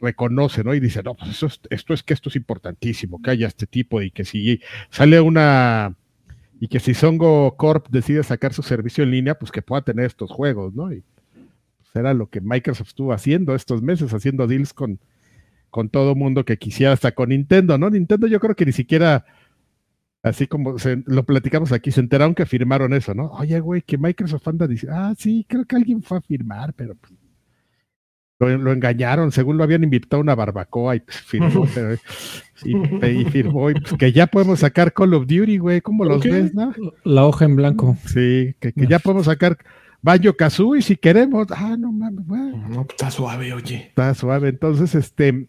reconoce, ¿no? Y dice, no, pues eso esto es que esto es importantísimo, que haya este tipo y que si sale una, y que si Songo Corp decide sacar su servicio en línea, pues que pueda tener estos juegos, ¿no? Y pues era lo que Microsoft estuvo haciendo estos meses, haciendo deals con, con todo mundo que quisiera, hasta con Nintendo, ¿no? Nintendo yo creo que ni siquiera Así como lo platicamos aquí, se enteraron que firmaron eso, ¿no? Oye, güey, que Microsoft anda dice, ah, sí, creo que alguien fue a firmar, pero pues, lo, engañaron, según lo habían invitado a una barbacoa y pues, firmó, y, firmó, y pues, que ya podemos sacar Call of Duty, güey, ¿cómo los ves, no? La hoja en blanco. Sí, que, ya podemos sacar Banjo Kazooie si queremos. Ah, no mames, güey. No, está suave, oye. Está suave, entonces, este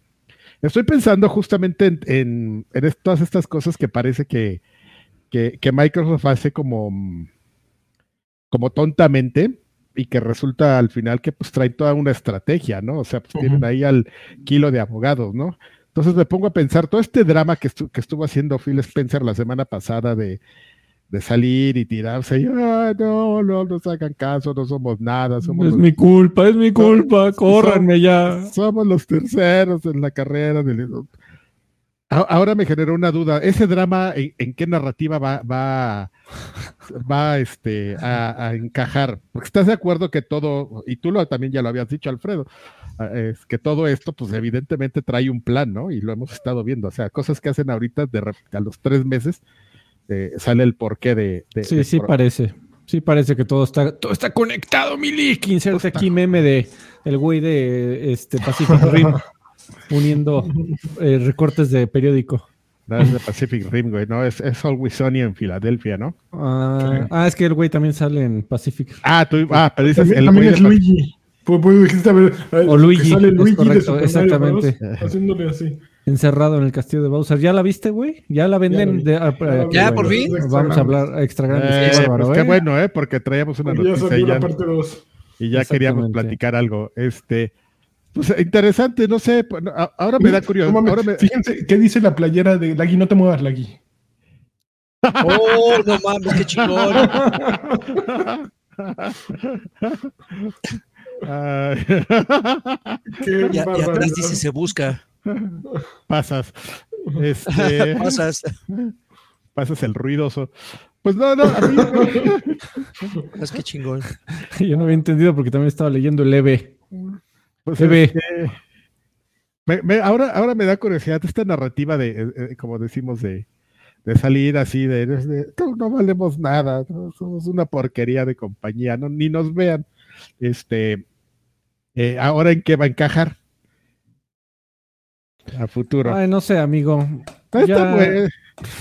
Estoy pensando justamente en, todas estas cosas que parece que, Microsoft hace como, como tontamente y que resulta al final que pues trae toda una estrategia, ¿no? O sea, pues tienen ahí al kilo de abogados, ¿no? Entonces me pongo a pensar todo este drama que, que estuvo haciendo Phil Spencer la semana pasada de, de salir y tirarse y ah, no, no nos hagan caso, no somos nada. Somos es mi culpa, es mi culpa, córranme ya. Somos los terceros en la carrera. Ahora me generó una duda, ¿ese drama en, qué narrativa va, va, va este, a, encajar? Porque estás de acuerdo que todo, y tú lo, también ya lo habías dicho, Alfredo, ah, es que todo esto, pues evidentemente trae un plan, ¿no? Y lo hemos estado viendo, o sea, cosas que hacen ahorita de, a los tres meses, eh, sale el porqué de. sí, sí parece. Sí parece que todo está, todo está conectado, Milik. Inserta aquí meme de el güey de este Pacific Rim uniendo eh, recortes de periódico. No, es de Pacific Rim, güey, ¿no? Es, es Always Sunny en Filadelfia, ¿no? Ah, ah, es que el güey también sale en Pacific. Ah, tú, ah pero dices el güey es Luigi. Pues, pues, dijiste, a ver, o Luigi. Sale Luigi correcto, exactamente. Haciéndole así encerrado en el castillo de Bowser. ¿Ya la viste, güey? ¿Ya la venden? Ya, de, ya por fin. Vamos a hablar extra grande. Eh, pues qué ¿eh? bueno, ¿eh? Porque traíamos una noticia. Ya la parte 2. y ya queríamos platicar algo. Este, pues interesante, no sé, ahora me da curiosidad. mames, ahora me- Fíjense, ¿qué dice la playera de Lagui? No te muevas, Lagui. Oh, no mames, qué chingón. Y, a- y barbaridad. atrás dice se busca. pasas. Este, Pasas. pasas el ruidoso. Pues no, no, a mí Es que chingón. Yo no había entendido porque también estaba leyendo el E EB. Pues, Bebé. este, me- me- ahora, ahora me da curiosidad esta narrativa de, eh, eh, como decimos, de, de salir así, de, de, "No, no valemos nada, no, somos una porquería de compañía, no, ni nos vean. Este, eh, ahora en qué va a encajar a futuro. Ay, no sé, amigo. Ya-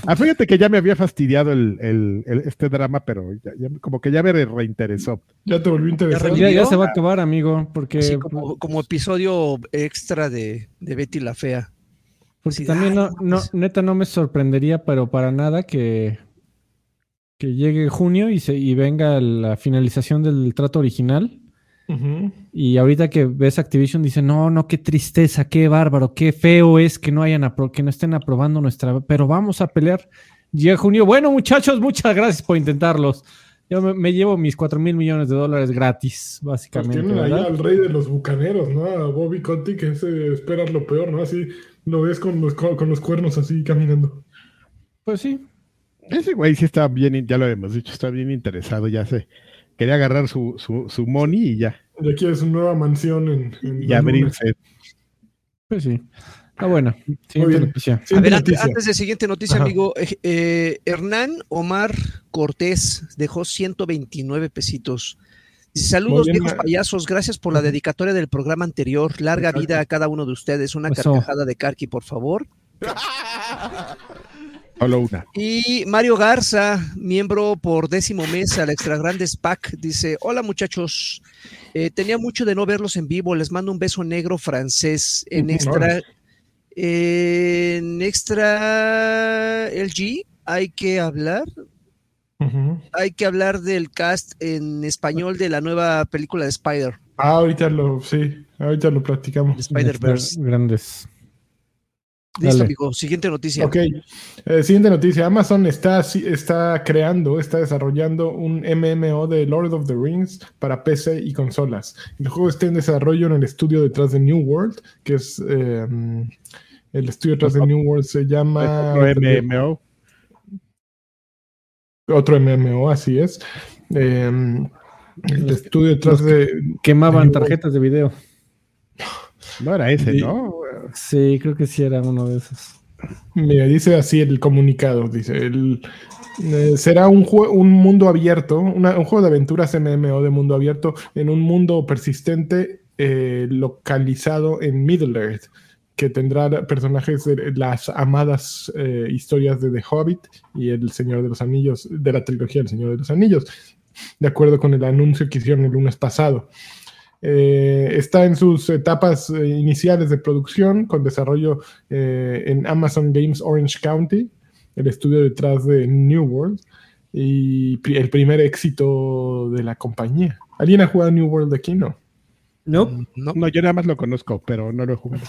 Ah, fíjate que ya me había fastidiado el, el- el- este drama, pero ya- ya- como que ya me reinteresó. Ya te volvió interesante. Ya, se va a acabar, amigo, porque, Así como, como episodio extra de, de Betty la Fea. porque sí, también ay, no, no, pues. neta no me sorprendería, pero para nada que, que llegue junio y, se, y venga la finalización del trato original. Y ahorita que ves Activision dice, no, no, qué tristeza, qué bárbaro, qué feo es que no hayan que no estén aprobando nuestra, pero vamos a pelear. Llega junio. Bueno, muchachos, muchas gracias por intentarlos. Yo me, me llevo mis 4 mil millones de dólares gratis, Pues básicamente. tienen ahí al rey de los bucaneros, ¿no? A Bobby Conti, que ese esperas lo peor, ¿no? Así lo ves con los, con los cuernos así caminando. Pues sí. Ese güey sí está bien, ya lo hemos dicho, está bien interesado, ya sé. Quería agarrar su, su, su money y ya, Y aquí es su nueva mansión en, en y abrirse. Pues sí. Está bueno. Siguiente bien. noticia. A Siguiente ver, antes, noticia. antes de siguiente noticia, Ajá. amigo, eh, eh, Hernán Omar Cortés dejó 129 pesitos. Saludos, bien, viejos payasos, gracias por la dedicatoria del programa anterior. Larga vida a cada uno de ustedes. Una Eso. carcajada de Karki, por favor. Solo una. Y Mario Garza, miembro por décimo mes al Extra Grandes Pack, dice: Hola muchachos, eh, tenía mucho de no verlos en vivo. Les mando un beso negro francés en extra. En extra LG hay que hablar. Hay que hablar del cast en español de la nueva película de Spider, Ah, ahorita lo, sí, ahorita lo platicamos. de Spider-Verse. Grandes. Listo, Dale. amigo. Siguiente noticia. Ok, eh, siguiente noticia. Amazon está, está creando, está desarrollando un MMO de Lord of the Rings para PC y consolas. El juego está en desarrollo en el estudio detrás de New World, que es eh, el estudio detrás de New World se llama Otro MMO. otro MMO, así es. Eh, el estudio detrás de Quemaban New tarjetas de video. No era ese. ¿no? Sí, creo que sí era uno de esos. Mira, dice así el comunicado, dice, el, eh, será un, un mundo abierto, una- un juego de aventuras MMO de mundo abierto en un mundo persistente eh, localizado en Middle Earth, que tendrá personajes de las amadas eh, historias de The Hobbit y El Señor de los Anillos, de la trilogía El Señor de los Anillos, de acuerdo con el anuncio que hicieron el lunes pasado. Eh, está en sus etapas eh, iniciales de producción con desarrollo eh, en Amazon Games Orange County, el estudio detrás de New World y el primer éxito de la compañía. ¿Alguien ha jugado New World aquí? No. No. No. No, yo nada más lo conozco, pero no lo he jugado.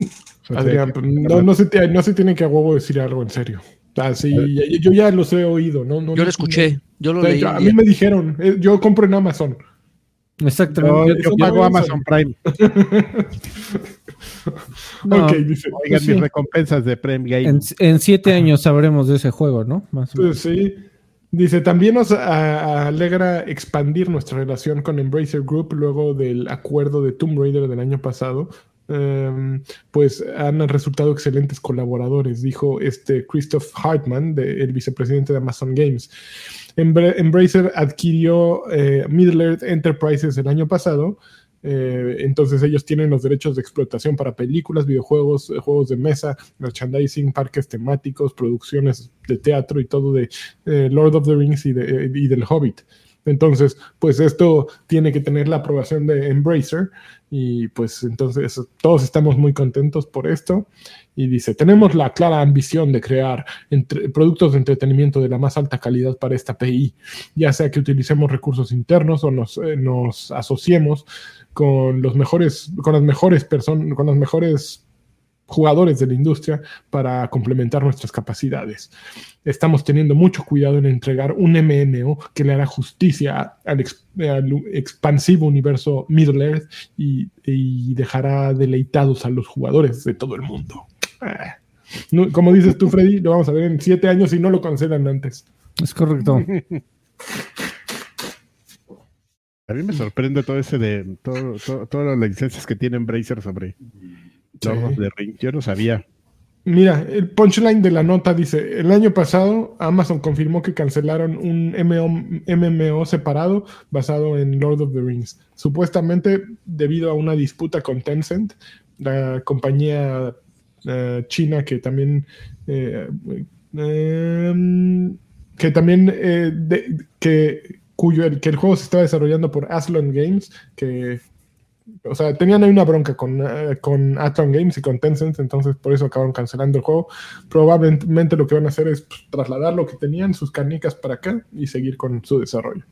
O sea, Adrián, no, no se, no se tiene que a huevo decir algo en serio. Ah, sí, yo ya los he oído. No, no, Yo no- lo escuché, yo lo no- leí. yo- a mí me dijeron, eh, yo compro en Amazon. Exactamente. Yo, Yo- yo yo- pago Amazon Prime. no, ok, dice. Oigan pues sí. mis recompensas de Prime Game. en, en siete años sabremos de ese juego, ¿no? Más o menos. Pues sí. Dice, también nos a- alegra expandir nuestra relación con Embracer Group luego del acuerdo de Tomb Raider del año pasado. Em, pues han resultado excelentes colaboradores, dijo este Christoph Hartman, de- el vicepresidente de Amazon Games. Embra- Embracer adquirió eh, Middle Earth Enterprises el año pasado. eh, entonces ellos tienen los derechos de explotación para películas, videojuegos, eh, juegos de mesa, merchandising, parques temáticos, producciones de teatro y todo de Lord of the Rings y, de- y del Hobbit. Entonces, pues esto tiene que tener la aprobación de Embracer y pues entonces todos estamos muy contentos por esto. Y dice, tenemos la clara ambición de crear entre- productos de entretenimiento de la más alta calidad para esta PI, ya sea que utilicemos recursos internos o nos, eh, asociemos con los mejores, con las mejores personas, con las mejores jugadores de la industria para complementar nuestras capacidades. Estamos teniendo mucho cuidado en entregar un MMO que le hará justicia al, ex- al expansivo universo Middle Earth y dejará deleitados a los jugadores de todo el mundo. No, como dices tú, Freddy, lo vamos a ver en siete años si no lo cancelan antes. Es correcto. A mí me sorprende todo ese de todo, todo- todas las licencias que tiene Embracer sobre Lord of the Rings. Yo no sabía. Mira, el punchline de la nota dice, el año pasado Amazon confirmó que cancelaron un MMO, MMO separado basado en Lord of the Rings, supuestamente debido a una disputa con Tencent, la compañía eh, china que también eh, em, que también eh, que cuyo el, que el juego se estaba desarrollando por Aslan Games, que o sea, tenían ahí una bronca con, eh, con Athlon Games y con Tencent, entonces por eso acabaron cancelando el juego. Probablemente lo que van a hacer es pues, trasladar lo que tenían, sus canicas para acá y seguir con su desarrollo.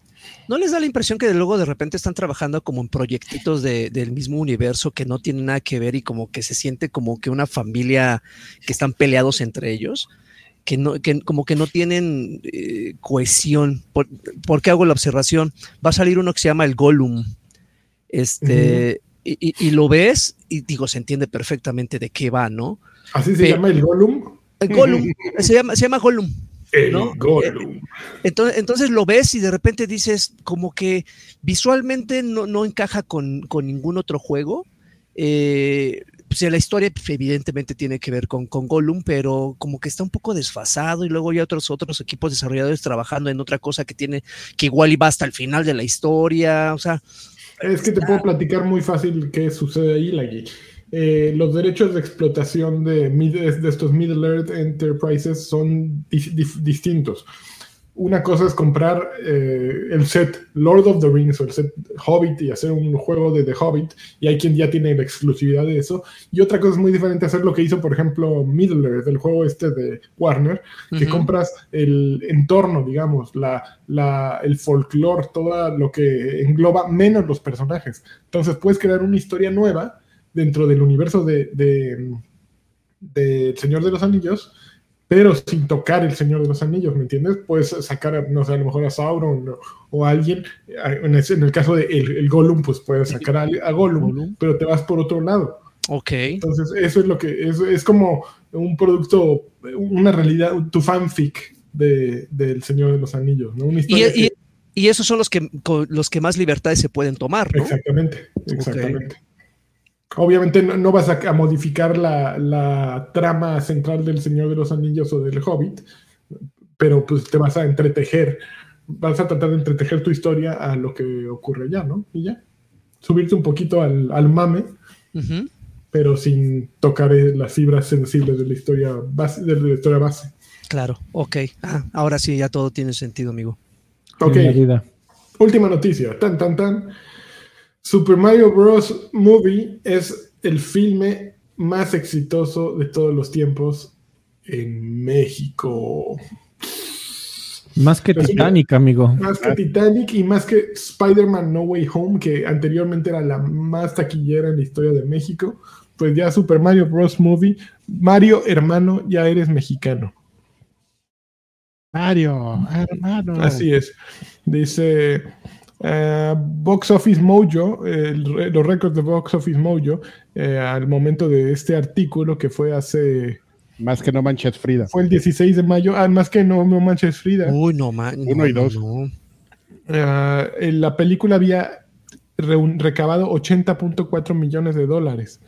¿No les da la impresión que luego de repente están trabajando como en proyectitos de- del mismo universo que no tienen nada que ver y como que se siente como que una familia que están peleados entre ellos? Que, no, que como que no tienen eh, cohesión. ¿Por, por qué hago la observación? Va a salir uno que se llama el Gollum. Este, y, y- y lo ves y digo, se entiende perfectamente de qué va, ¿no? Así se Pe- llama el Gollum. El Gollum, se llama, se llama Gollum. El ¿no? Gollum. Entonces, entonces lo ves y de repente dices como que visualmente no, no encaja con, con ningún otro juego. Eh, pues, la historia pues, evidentemente tiene que ver con, con Gollum, pero como que está un poco desfasado y luego hay otros, otros equipos desarrolladores trabajando en otra cosa que tiene, que igual iba hasta el final de la historia. O sea, Es que te puedo platicar muy fácil qué sucede ahí, Lagui. Eh, los derechos de explotación de, de estos Middle Earth Enterprises son dis- dif- distintos. Una cosa es comprar eh, el set Lord of the Rings o el set Hobbit y hacer un juego de The Hobbit, y hay quien ya tiene la exclusividad de eso. Y otra cosa es muy diferente hacer lo que hizo, por ejemplo, Middle Earth, el juego este de Warner, que Ujú. compras el entorno, digamos, la, la, el folclore, todo lo que engloba menos los personajes. Entonces puedes crear una historia nueva dentro del universo de, de, de El Señor de los Anillos, pero sin tocar El Señor de los Anillos, ¿me entiendes? Puedes sacar, no sé, a lo mejor a Sauron o, o a alguien, en, el caso de el, el Gollum, pues puedes sacar a, a Gollum, Gollum. pero te vas por otro lado. ok. Entonces, eso es lo que es, es como un producto, una realidad, tu fanfic de, del Señor de los Anillos, ¿no? Una Y, historia y- que- y esos son los que, los que más libertades se pueden tomar, ¿no? Exactamente, exactamente. Obviamente no, no vas a, a modificar la, la trama central del Señor de los Anillos o del Hobbit, pero pues te vas a entretejer, vas a tratar de entretejer tu historia a lo que ocurre ya, ¿no? Y ya. Subirte un poquito al, al mame, pero sin tocar las fibras sensibles de la historia base. De la historia base. Claro, ok. Ah, ahora sí, ya todo tiene sentido, amigo. Ok. Última noticia, tan tan tan. Super Mario Bros. Movie es el filme más exitoso de todos los tiempos en México. Más que Titanic, amigo. Más que Titanic y más que Spider-Man No Way Home, que anteriormente era la más taquillera en la historia de México. Pues ya Super Mario Bros. Movie, Mario hermano, ya eres mexicano. Mario, hermano. Así es. Dice eh, Box Office Mojo, el los récords de Box Office Mojo, eh, al momento de este artículo que fue hace, Más que no manches Frida. fue el 16 de mayo, ah, más que no, no manches Frida, Uy, no, man. Uno no, y dos. no. eh, en la película había recabado 80.4 millones de dólares.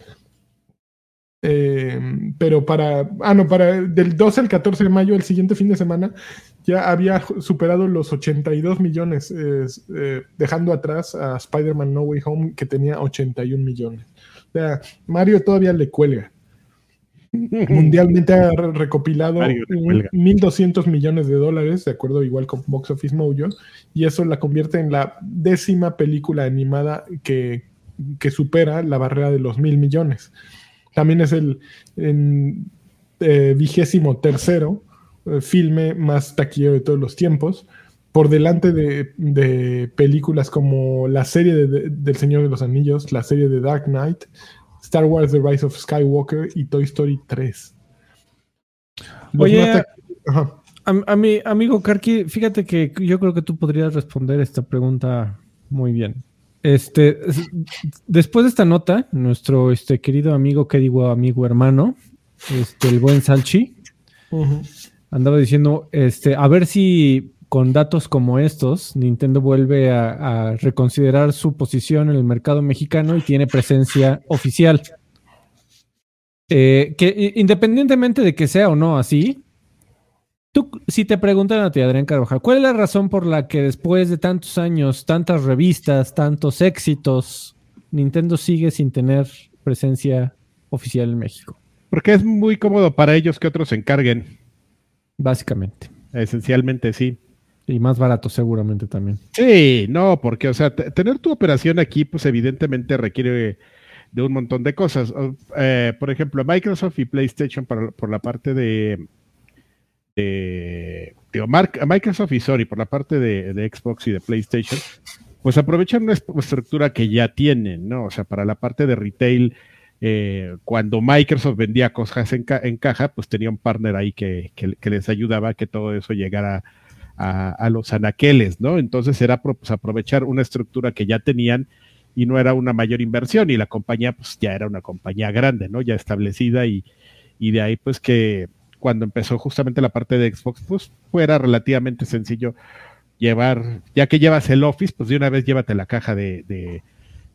Eh, pero para, ah, no, para del 12 al 14 de mayo, el siguiente fin de semana, ya había superado los 82 millones, eh, eh, dejando atrás a Spider-Man No Way Home, que tenía 81 millones. O sea, Mario todavía le cuelga. mundialmente ha re- recopilado Mario, te un- cuelga. 1.200 millones de dólares, de acuerdo igual con Box Office Mojo, y eso la convierte en la décima película animada que, que supera la barrera de los mil millones. También es el en, eh, vigésimo tercero filme más taquillero de todos los tiempos, por delante de, de películas como la serie de- de- del Señor de los Anillos, la serie de Dark Knight, Star Wars The Rise of Skywalker y Toy Story 3. Los Oye, Ajá. A, a mi amigo Karki, fíjate que yo creo que tú podrías responder esta pregunta muy bien. Este, es- después de esta nota, nuestro este, querido amigo, que digo amigo hermano, este, el buen Salchi, Ujú. Andaba diciendo, este, a ver si con datos como estos, Nintendo vuelve a, reconsiderar su posición en el mercado mexicano y tiene presencia oficial. Eh, que independientemente de que sea o no así, tú, si te preguntan a ti, Adrián Carvajal, ¿cuál es la razón por la que después de tantos años, tantas revistas, tantos éxitos, Nintendo sigue sin tener presencia oficial en México? Porque es muy cómodo para ellos que otros se encarguen. Básicamente. Esencialmente sí. Y más barato seguramente también. Sí, no, porque, o sea, te- tener tu operación aquí, pues evidentemente requiere de un montón de cosas. Eh, por ejemplo, Microsoft y PlayStation para- por la parte de, de digo, Microsoft y Sony por la parte de, de Xbox y de PlayStation, pues aprovechan una est- estructura que ya tienen, ¿no? O sea, para la parte de retail, eh, cuando Microsoft vendía cosas en, ca- en caja, pues tenía un partner ahí que, les ayudaba a que todo eso llegara a, los anaqueles, ¿no? Entonces era pues, aprovechar una estructura que ya tenían y no era una mayor inversión y la compañía pues ya era una compañía grande, ¿no? Ya establecida y, y de ahí pues que cuando empezó justamente la parte de Xbox pues fuera relativamente sencillo llevar, ya que llevas el Office, pues de una vez llévate la caja de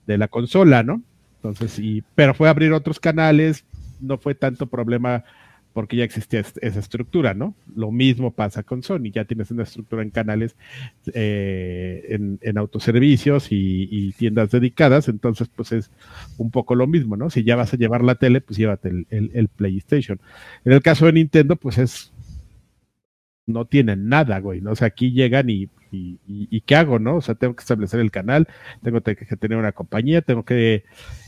la consola, ¿no? Entonces, y, pero fue abrir otros canales, no fue tanto problema porque ya existía esa estructura, ¿no? Lo mismo pasa con Sony, ya tienes una estructura en canales, eh, en, autoservicios y, tiendas dedicadas, entonces pues es un poco lo mismo, ¿no? Si ya vas a llevar la tele, pues llévate el, el- el PlayStation. En el caso de Nintendo, pues es, no tienen nada, güey, ¿no? O sea, aquí llegan y, y, y- y ¿qué hago, no? O sea, tengo que establecer el canal, tengo te- que tener una compañía, tengo que,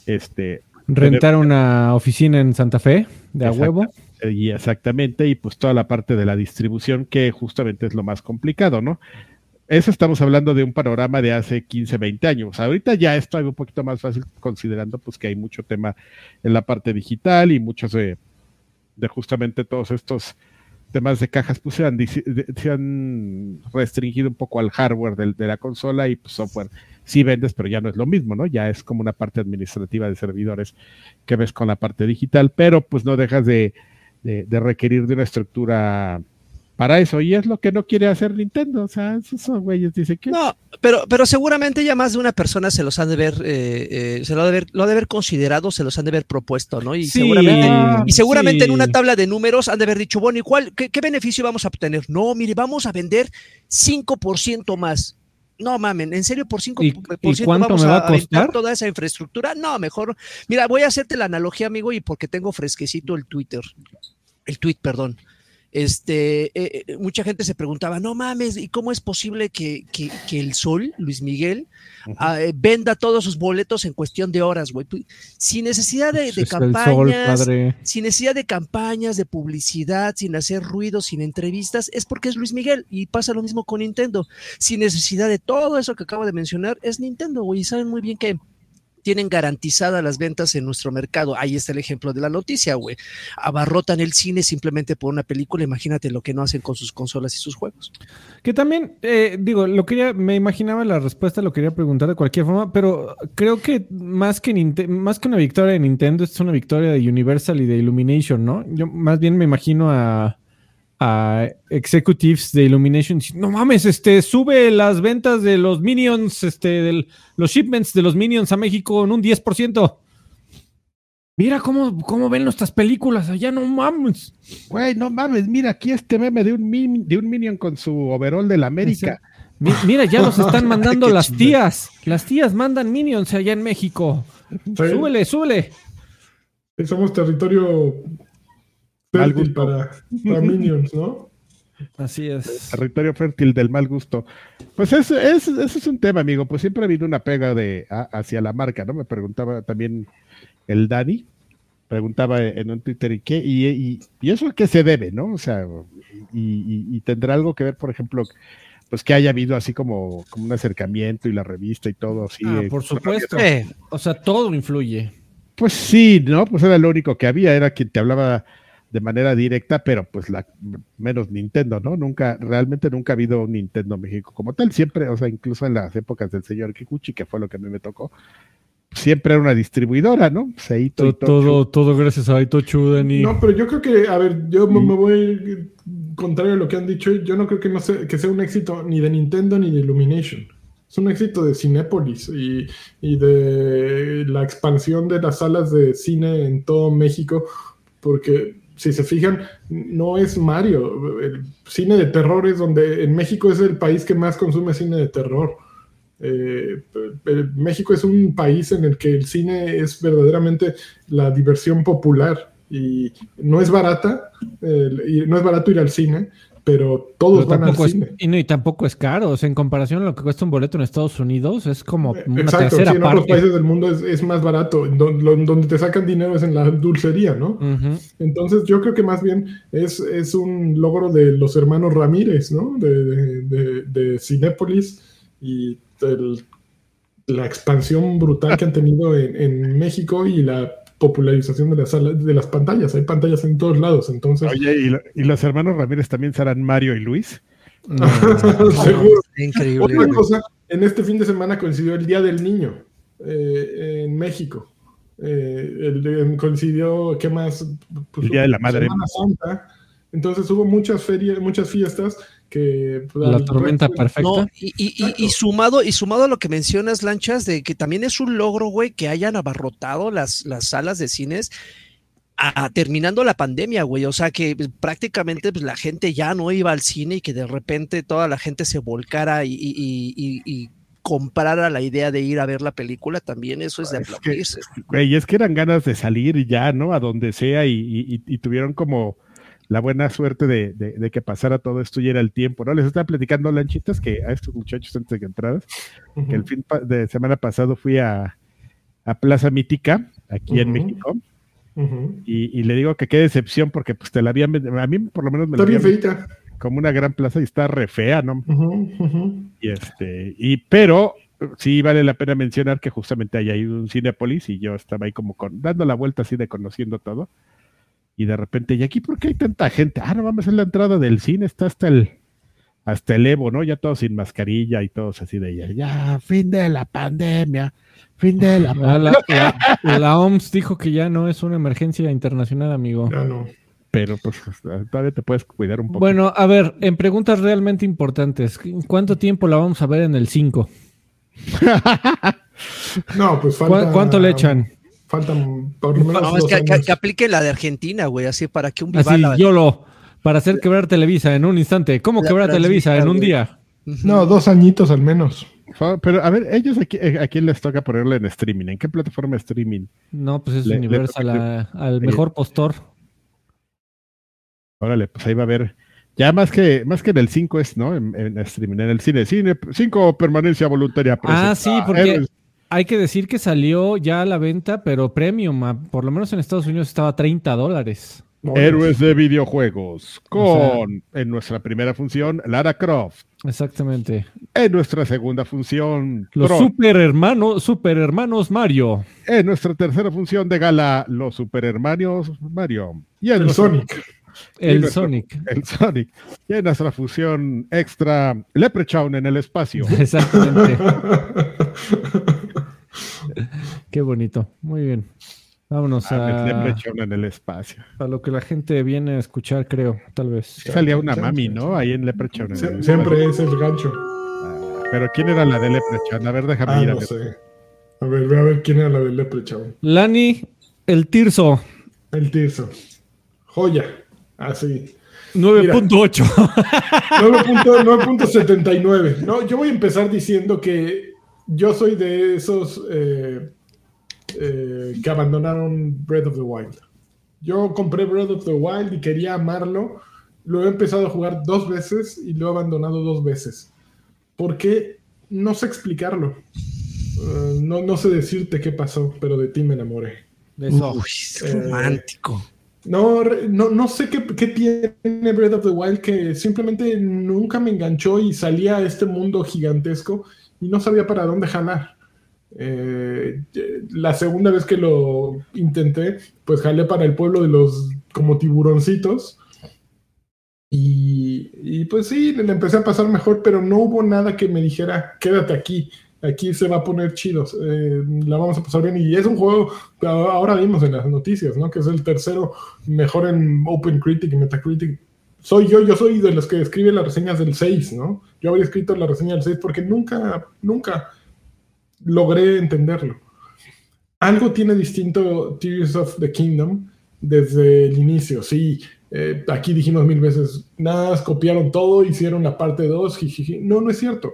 este, Rentar una oficina en Santa Fe de a huevo. Y exactamente, y pues toda la parte de la distribución, que justamente es lo más complicado, ¿no? Eso estamos hablando de un panorama de hace 15, 20 años. Ahorita ya esto es un poquito más fácil considerando pues que hay mucho tema en la parte digital y muchos de, de justamente todos estos temas de cajas pues se han, se han restringido un poco al hardware del- de, la consola y pues software sí vendes, pero ya no es lo mismo, ¿no? Ya es como una parte administrativa de servidores que ves con la parte digital, pero pues no dejas de, de, de requerir de una estructura para eso. Y es lo que no quiere hacer Nintendo. O sea, esos son güeyes, dice que. No, pero, pero seguramente ya más de una persona se los han de ver, eh, eh, se lo ha de ver, lo ha de haber considerado, se los han de ver propuesto, ¿no? Y Sí, seguramente, y seguramente en una tabla de números han de haber dicho, bueno, ¿y cuál, qué, qué beneficio vamos a obtener? No, mire, vamos a vender 5% más. No mamen, ¿en serio por 5% ¿Y- y cuánto vamos me va a aventar costar? toda esa infraestructura? No, mejor. Mira, voy a hacerte la analogía, amigo, y porque tengo fresquecito el Twitter, el tweet, perdón. Este, eh, eh, mucha gente se preguntaba, no mames, ¿y cómo es posible que, que- que el Sol, Luis Miguel, ah, eh, venda todos sus boletos en cuestión de horas, güey? Sin necesidad de, de Es el campañas, sol, sin necesidad de campañas, de publicidad, sin hacer ruido, sin entrevistas, es porque es Luis Miguel y pasa lo mismo con Nintendo. Sin necesidad de todo eso que acabo de mencionar, es Nintendo, güey, y saben muy bien que tienen garantizadas las ventas en nuestro mercado. Ahí está el ejemplo de la noticia, güey. Abarrotan el cine simplemente por una película, imagínate lo que no hacen con sus consolas y sus juegos. Que también, eh, digo, lo quería, me imaginaba la respuesta, lo quería preguntar de cualquier forma, pero creo que más que, más que una victoria de Nintendo, es una victoria de Universal y de Illumination, ¿no? Yo más bien me imagino a, a executives de Illumination no mames, este, sube las ventas de los Minions, este, del- los shipments de los Minions a México en un 10%. Mira cómo, cómo ven nuestras películas allá, no mames. Güey, no mames, mira aquí este meme de un, min- de un Minion con su overall de la América. Mi- Mira, ya los están mandando las tías. Las tías mandan minions allá en México. Sí, Súbele, súbele. Somos territorio Mal fértil gusto. para, para Minions, ¿no? Así es. Territorio fértil del mal gusto. Pues eso es, ese es un tema, amigo. Pues siempre ha habido una pega de, a- hacia la marca, ¿no? Me preguntaba también el Dani, preguntaba en un Twitter, ¿y qué? Y, y- y eso a qué se debe, ¿no? O sea, y, y- y tendrá algo que ver, por ejemplo, pues que haya habido así como, como un acercamiento y la revista y todo así. Ah, eh, por supuesto. Eh, O sea, todo influye. Pues sí, ¿no? Pues era lo único que había, era quien te hablaba de manera directa, pero pues la menos Nintendo, ¿no? Nunca, realmente nunca ha habido un Nintendo México como tal, siempre, o sea, incluso en las épocas del señor Kikuchi, que fue lo que a mí me tocó, siempre era una distribuidora, ¿no? Seito y Tochu. todo gracias a Itochu, Dani. No, pero yo creo que, a ver, yo me, me voy contrario a lo que han dicho, yo no creo que, no sea, que sea un éxito ni de Nintendo ni de Illumination. Es un éxito de Cinépolis y, y de la expansión de las salas de cine en todo México, porque si se fijan, no es Mario. El cine de terror es donde en México es el país que más consume cine de terror. Eh, eh, México es un país en el que el cine es verdaderamente la diversión popular y no es barata, eh, y no es barato ir al cine, pero todos Pero van al es, cine. y, no, y tampoco es caro. O sea, en comparación a lo que cuesta un boleto en Estados Unidos, es como una Exacto, tercera sí, en otros países del mundo es, es más barato. Don- lo- donde te sacan dinero es en la dulcería, ¿no? Entonces yo creo que más bien es, es un logro de los hermanos Ramírez, ¿no? De, de, de- de Cinépolis y el- la expansión brutal que han tenido en, en México y la popularización de las, salas- de las pantallas. Hay pantallas en todos lados, entonces... Oye, ¿y, lo- y los hermanos Ramírez también serán Mario y Luis? Seguro. increíble. Otra cosa, en este fin de semana coincidió el Día del Niño eh, en México. Eh, el- el- coincidió, ¿qué más? Pues, El Día de la Madre. Semana Santa. Entonces hubo muchas ferias, muchas fiestas que... pues, La tormenta resto- perfecta. No, y, y- y- y sumado, y sumado a lo que mencionas, Lanchas, de que también es un logro, güey, que hayan abarrotado las, las salas de cines a- terminando la pandemia, güey. O sea que pues, prácticamente pues, la gente ya no iba al cine y que de repente toda la gente se volcara y, y- y- y- y comprara la idea de ir a ver la película, también eso es de Es que- aplaudirse. Güey, es que eran ganas de salir y ya, ¿no? A donde sea y, y- y tuvieron como la buena suerte de, de- de que pasara todo esto y era el tiempo, ¿no? Les estaba platicando, Lanchitas, que a estos muchachos antes de que entraras, que el fin de semana pasado fui a, a Plaza Mítica, aquí en. México, y, y le digo que qué decepción, porque pues te la habían, a mí por lo menos me la Está bien habían feita. como una gran plaza y está re fea, ¿no? Y este, y pero sí vale la pena mencionar que justamente ahí hay un Cinépolis y yo estaba ahí como con, dando la vuelta así de conociendo todo. Y de repente, ¿y aquí por qué hay tanta gente? Ah, no vamos, es la entrada del cine, está hasta el hasta el Evo, ¿no? Ya todos sin mascarilla y todos así de ya, ya, fin de la pandemia, fin de la Ah, La, la- la OMS dijo que ya no es una emergencia internacional, amigo. Ya no. Pero pues todavía te puedes cuidar un poco. Bueno, a ver, en preguntas realmente importantes, ¿cuánto tiempo la vamos a ver en el 5? No, pues falta... ¿Cuánto le echan? Faltan por lo menos No, es dos que, que- años. que aplique la de Argentina, güey, así para que un Así, Vivala- YOLO, para hacer quebrar Televisa en un instante. ¿Cómo La quebrar Televisa en un día? No, dos añitos al menos. Pero a ver, ellos aquí, eh, a quién les toca ponerle en streaming, ¿en qué plataforma streaming? No, pues es Le- Universal, a- al mejor postor. Órale, pues ahí va a haber. Ya más que, más que en el 5 es, ¿no? En, en streaming, en el cine. Cine 5 permanencia voluntaria. Ah, presenta sí, porque Héroes. Hay que decir que salió ya a la venta, pero premium, por lo menos en Estados Unidos estaba a 30 dólares. Héroes de videojuegos. Con, en nuestra primera función, Lara Croft. Exactamente. En nuestra segunda función, Los Tron. super hermanos, super hermanos Mario. En nuestra tercera función de gala, los super hermanos Mario. Y en El nuestra- Sonic. El nuestro- Sonic. El Sonic. Y en nuestra función extra, Leprechaun en el espacio. Exactamente. Qué bonito. Muy bien. Vámonos Ah, a, Leprechaun en el espacio. a lo que la gente viene a escuchar, creo, tal vez. Salía una mami, ¿no? Ahí en Leprechaun. en el Sie- espacio. Siempre es el gancho. Ah, Pero ¿quién era la de Leprechaun? A ver, déjame Ah, ir a no ver. sé. A ver, ve a ver quién era la del Leprechaun. Lani, el Tirso, El Tirso. Joya. Así. 9.8. 9.79. No, yo voy a empezar diciendo que yo soy de esos eh, eh, que abandonaron Breath of the Wild. Yo compré Breath of the Wild y quería amarlo. Lo he empezado a jugar dos veces y lo he abandonado dos veces. ¿Por qué? No sé explicarlo. Uh, no, no sé decirte qué pasó, pero de ti me enamoré. Eso. Uy, es Eh, romántico. No, no, no sé qué, qué tiene Breath of the Wild que simplemente nunca me enganchó y salía a este mundo gigantesco y no sabía para dónde jalar. Eh, la segunda vez que lo intenté, pues jalé para el pueblo de los como tiburoncitos. Y, pues sí, le empecé a pasar mejor, pero no hubo nada que me dijera, quédate aquí, aquí se va a poner chido, eh, la vamos a pasar bien. Y es un juego, ahora vimos en las noticias, ¿no? Que es el tercero mejor en OpenCritic y Metacritic. Soy yo, yo soy de los que escribe las reseñas del 6, ¿no? Yo habría escrito la reseña del 6 porque nunca, nunca logré entenderlo. Algo tiene distinto Tears of the Kingdom desde el inicio, sí. eh, aquí dijimos mil veces, nada, copiaron todo, hicieron la parte 2, jijiji. No, no es cierto.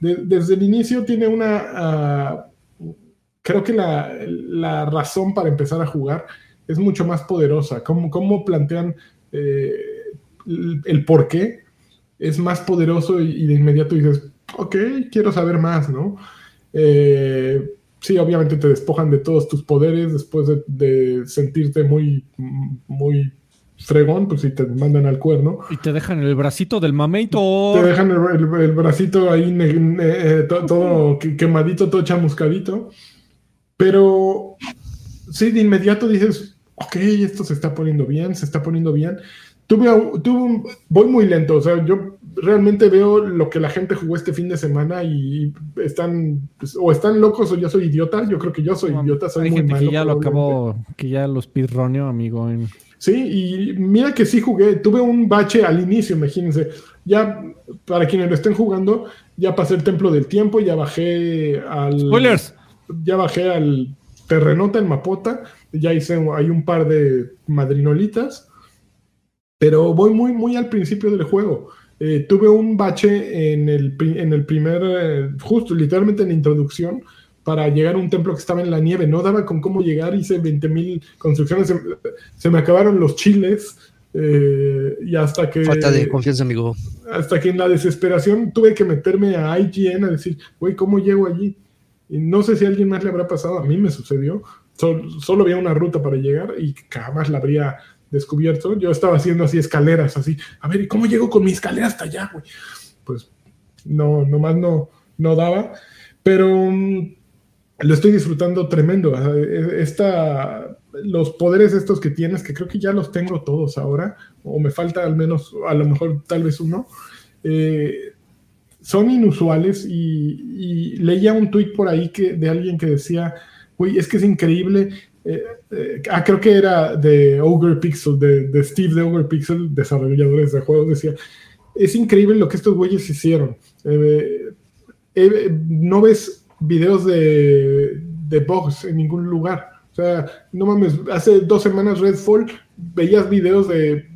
De- desde el inicio tiene una... ah, creo que la, la razón para empezar a jugar es mucho más poderosa. Cómo, cómo plantean eh, el, el por qué es más poderoso y, y de inmediato dices, ok, quiero saber más, ¿no? Eh, sí, obviamente te despojan de todos tus poderes después de, de sentirte muy, muy fregón, pues si te mandan al cuerno. Y te dejan el bracito del mameito. Te dejan el, el- el bracito ahí eh, to- todo que- quemadito, todo chamuscadito. Pero sí, de inmediato dices, ok, esto se está poniendo bien, se está poniendo bien. Tuve, tuve un- voy muy lento, o sea, yo realmente veo lo que la gente jugó este fin de semana y están, pues, o están locos o yo soy idiota. Yo creo que yo soy idiota, soy Hay muy gente malo. que ya lo acabó, que ya lo speedroneó, amigo. en- Sí, y mira que sí jugué, tuve un bache al inicio, imagínense. Ya, para quienes lo estén jugando, ya pasé el templo del tiempo, ya bajé al. Spoilers. Ya bajé al terrenota en Mapota, ya hice hay un par de madrinolitas, pero voy muy, muy al principio del juego. Eh, tuve un bache en el, en el primer, eh, justo literalmente en la introducción, para llegar a un templo que estaba en la nieve. No daba con cómo llegar, hice 20.000 construcciones, se, se me acabaron los chiles. eh, y hasta que Falta de confianza, amigo. hasta que en la desesperación tuve que meterme a IGN a decir, güey, ¿cómo llego allí? Y no sé si a alguien más le habrá pasado, a mí me sucedió. Sol- solo había una ruta para llegar y jamás la habría descubierto. Yo estaba haciendo así escaleras, así, a ver, ¿y cómo llego con mi escalera hasta allá, güey? Pues no, nomás no, no daba. Pero mm, lo estoy disfrutando tremendo. Sea, e- Esta, los poderes estos que tienes, que creo que ya los tengo todos ahora, o me falta al menos, a lo mejor tal vez uno, eh, son inusuales y, y leía un tuit por ahí que, de alguien que decía, güey, es que es increíble. Eh, eh, ah, creo que era de Ogre Pixel, de, Steve de Ogre Pixel, desarrolladores de juegos, decía, es increíble lo que estos güeyes hicieron. Eh, no ves videos de, de bugs en ningún lugar. O sea, no mames, hace dos semanas Redfall veías videos de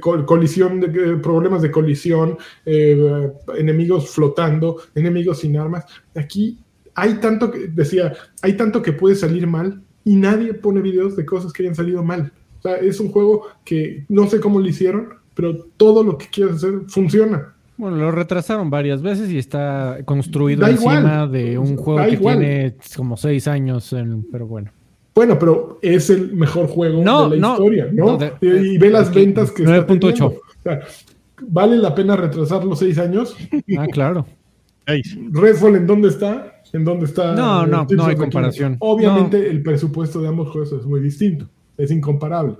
col- colisión, de, problemas de colisión, enemigos flotando, enemigos sin armas. Aquí hay tanto que, decía, hay tanto que puede salir mal y nadie pone videos de cosas que hayan salido mal. O sea, es un juego que no sé cómo lo hicieron, pero todo lo que quieras hacer funciona. Bueno, lo retrasaron varias veces y está construido Da encima igual. de un juego Da que igual. tiene como seis años, en- pero bueno. Bueno, pero es el mejor juego No, de la no, historia, ¿no? no, de- y, y ve las ventas que está 9.8. teniendo. O sea, ¿Vale la pena retrasar los seis años? Ah, claro. Redfall, ¿en dónde está? ¿En dónde está? No, no, no hay comparación. Obviamente el presupuesto de ambos juegos es muy distinto, es incomparable.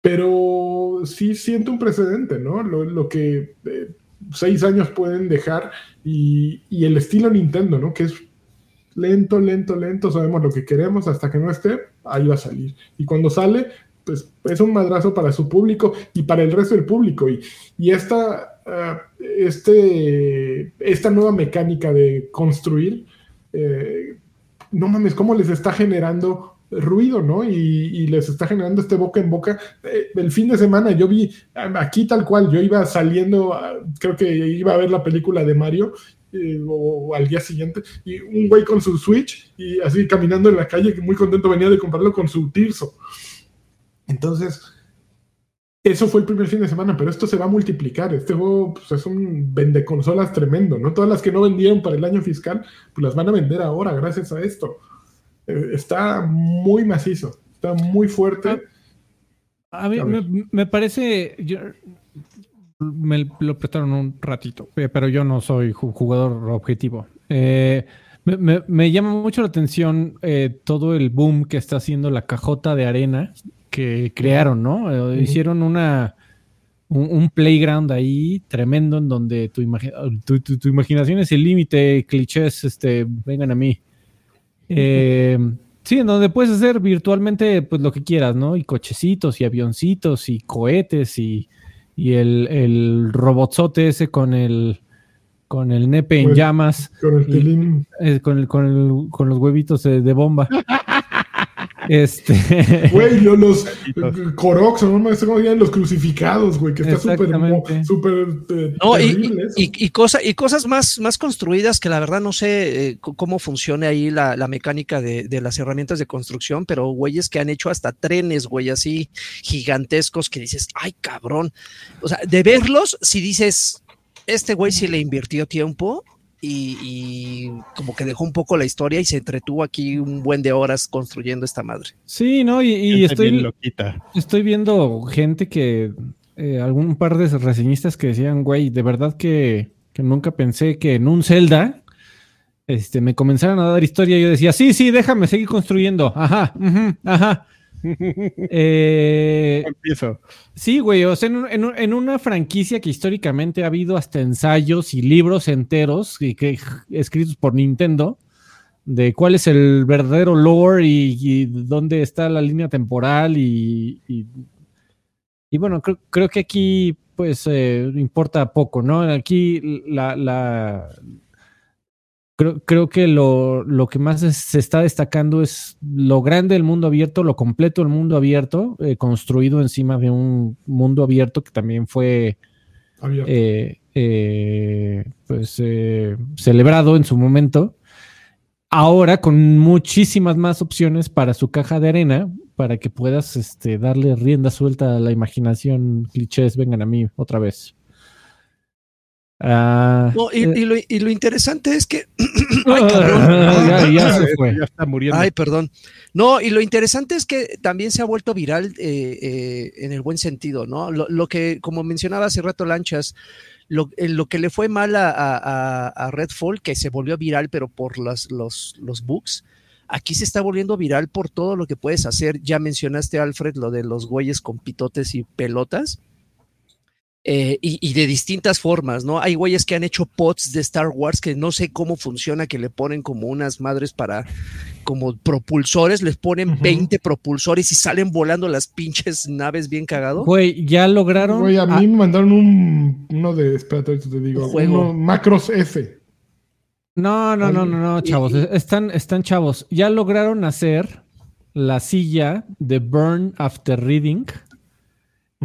Pero sí siento un precedente, ¿no? Lo, lo que eh, seis años pueden dejar y, y el estilo Nintendo, ¿no? Que es lento, lento, lento, sabemos lo que queremos, hasta que no esté, ahí va a salir. Y cuando sale, pues es un madrazo para su público y para el resto del público. Y, y esta, ah, este, esta nueva mecánica de construir, eh, no mames, cómo les está generando ruido, ¿no? Y, les está generando este boca en boca. Eh, el fin de semana yo vi aquí tal cual, yo iba saliendo, ah, creo que iba a ver la película de Mario eh, o, al día siguiente, y un güey con su Switch y así caminando en la calle, muy contento venía de comprarlo con su Tirso. Entonces, eso fue el primer fin de semana, pero esto se va a multiplicar. Este juego pues, es un vende consolas tremendo, ¿no? Todas las que no vendieron para el año fiscal, pues las van a vender ahora gracias a esto. Eh, está muy macizo, está muy fuerte. A mí me, me, parece. Yo, me lo prestaron un ratito, eh, pero yo no soy jugador objetivo. Eh, me, me, llama mucho la atención eh, todo el boom que está haciendo la cajota de arena que crearon, ¿no? Hicieron una un, playground ahí tremendo en donde tu, tu, tu, imaginación es el límite, clichés, este, vengan a mí. sí, en donde puedes hacer virtualmente pues lo que quieras, ¿no? Y cochecitos y avioncitos y cohetes y y el, el robotzote ese con el con el nepe en pues, llamas. Con el eh, con, el, con, el, con, los huevitos de, bomba. este. Güey, los, Corox, no sé cómo los crucificados, güey, que está súper súper eh, no, y, y, cosa, y cosas más, más construidas que la verdad no sé eh, cómo funciona ahí la, la mecánica de, de, las herramientas de construcción, pero güeyes que han hecho hasta trenes, güey, así gigantescos que dices, ay, cabrón. O sea, de verlos, si dices, este güey sí le invirtió tiempo y, como que dejó un poco la historia y se entretuvo aquí un buen de horas construyendo esta madre. Sí, no, y, estoy, estoy viendo gente que, eh, algún par de reseñistas que decían, güey, de verdad que, nunca pensé que en un Zelda este, me comenzaran a dar historia. Y yo decía, sí, sí, déjame seguir construyendo. Ajá, ajá. Eh, Empiezo. Sí, güey, o sea, en, una franquicia que históricamente ha habido hasta ensayos y libros enteros y que, escritos por Nintendo de cuál es el verdadero lore y, dónde está la línea temporal y, y, bueno, creo, que aquí pues eh, importa poco, ¿no? Aquí la, Creo, que lo, que más se está destacando es lo grande del mundo abierto, lo completo del mundo abierto, eh, construido encima de un mundo abierto que también fue eh, eh, pues, celebrado en su momento. Ahora con muchísimas más opciones para su caja de arena, para que puedas este, darle rienda suelta a la imaginación, clichés, vengan a mí otra vez. Ah, eh. y, lo, interesante es que. Ay, cabrón. ya, se fue. Ya está muriendo. Ay, perdón. No, y lo interesante es que también se ha vuelto viral eh, eh, en el buen sentido, ¿no? Lo, que, como mencionaba hace rato Lanchas, lo, lo que le fue mal a, a, Redfall, que se volvió viral, pero por los, los, los bugs. Aquí se está volviendo viral por todo lo que puedes hacer. Ya mencionaste, Alfred, lo de los güeyes con pitotes y pelotas eh, y, de distintas formas, ¿no? Hay güeyes que han hecho pots de Star Wars que no sé cómo funciona, que le ponen como unas madres para, como propulsores, les ponen 20 propulsores y salen volando las pinches naves bien cagado. Güey, ya lograron. Güey, a mí me mandaron un, uno de, espérate, te digo, Uno, Macros F. No, no, no, no, no, chavos, están, están chavos. Ya lograron hacer la silla de Burn After Reading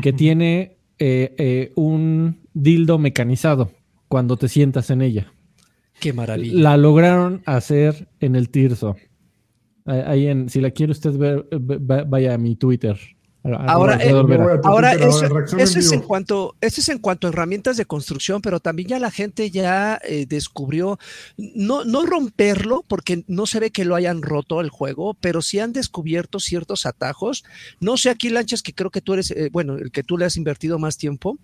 que tiene eh, eh, un dildo mecanizado cuando te sientas en ella. Qué maravilla. La lograron hacer en el Tirso. Ahí en, si la quiere usted ver, vaya a mi Twitter. Ahora, eh, ahora eso, es en cuanto, eso es en cuanto a herramientas de construcción, pero también ya la gente ya descubrió, no, no romperlo, porque no se ve que lo hayan roto el juego, pero sí han descubierto ciertos atajos. No sé aquí, Lanchas, que creo que tú eres, bueno, el que tú le has invertido más tiempo.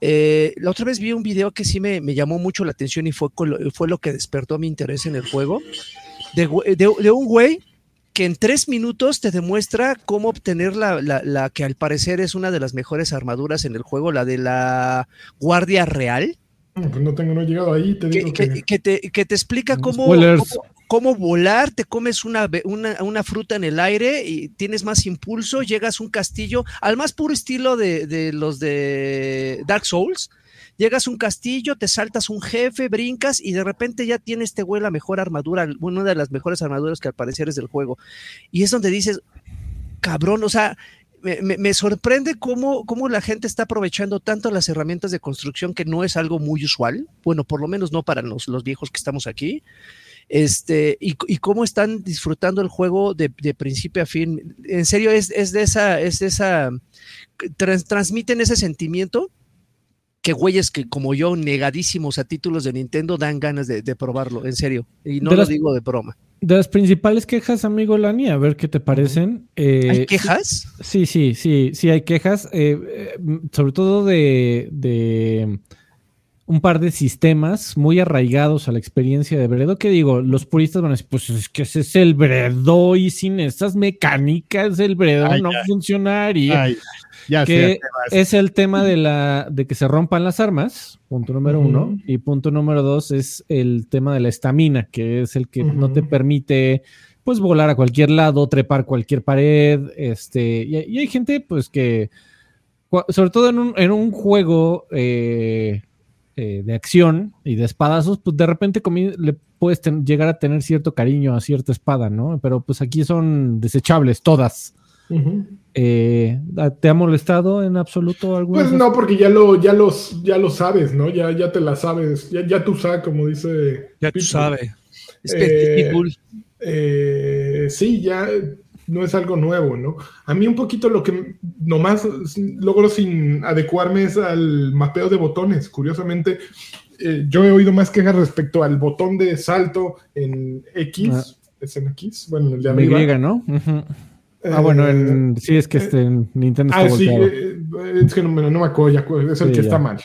la otra vez vi un video que sí me, me llamó mucho la atención y fue, fue lo que despertó mi interés en el juego. De, de, de un güey que en tres minutos te demuestra cómo obtener la, la, que al parecer es una de las mejores armaduras en el juego, la de la Guardia Real. Pues no tengo, no he llegado ahí, te digo que, que, te, que te explica cómo, cómo, volar, te comes una, una, una, fruta en el aire y tienes más impulso, llegas a un castillo, al más puro estilo de, de los de Dark Souls, Llegas a un castillo, te saltas un jefe, brincas y de repente ya tiene este güey la mejor armadura, una de las mejores armaduras que al parecer es del juego. Y es donde dices, cabrón, o sea, me, sorprende cómo, cómo, la gente está aprovechando tanto las herramientas de construcción que no es algo muy usual, bueno, por lo menos no para los, los viejos que estamos aquí. este, y, cómo están disfrutando el juego de, principio a fin. En serio, es, es de esa, es de esa, trans- transmiten ese sentimiento que güeyes que como yo, negadísimos a títulos de Nintendo, dan ganas de, de probarlo, en serio. Y no De lo las- digo de broma. De las principales quejas, amigo Lani, a ver qué te parecen. Eh, ¿Hay quejas? Sí, sí, sí, sí hay quejas, eh, eh, sobre todo de, de un par de sistemas muy arraigados a la experiencia de Bredo, que digo, los puristas van a decir, pues es que ese es el Bredo y sin estas mecánicas el Bredo Ay, no ya. funcionaría. Ay, ya que es el tema de la de que se rompan las armas, punto número uno, y punto número dos es el tema de la estamina, que es el que no te permite pues volar a cualquier lado, trepar cualquier pared, este, y, y hay gente pues que, sobre todo en un, en un juego eh, eh, de acción y de espadazos, pues de repente le puedes llegar a tener cierto cariño a cierta espada, ¿no? Pero pues aquí son desechables todas. Eh, ¿Te ha molestado en absoluto alguna? Pues no, porque ya lo, ya los, ya lo sabes, ¿no? Ya, ya te la sabes, ya, ya tú sabes, como dice. Pitbull. Es que Eh, Pitbull, Eh, sí, ya no es algo nuevo, ¿no? A mí un poquito lo que nomás logro sin adecuarme es al mapeo de botones. Curiosamente, eh, yo he oído más quejas respecto al botón de salto en X. Ah. ¿Es en X? Bueno, el de arriba. Y, ¿no? Ujú. Ah, bueno, en, sí, es que este en Nintendo está Ah, sí, volteado. eh, es que no, me- no me acuerdo, ya, es el Sí, que ya. está mal.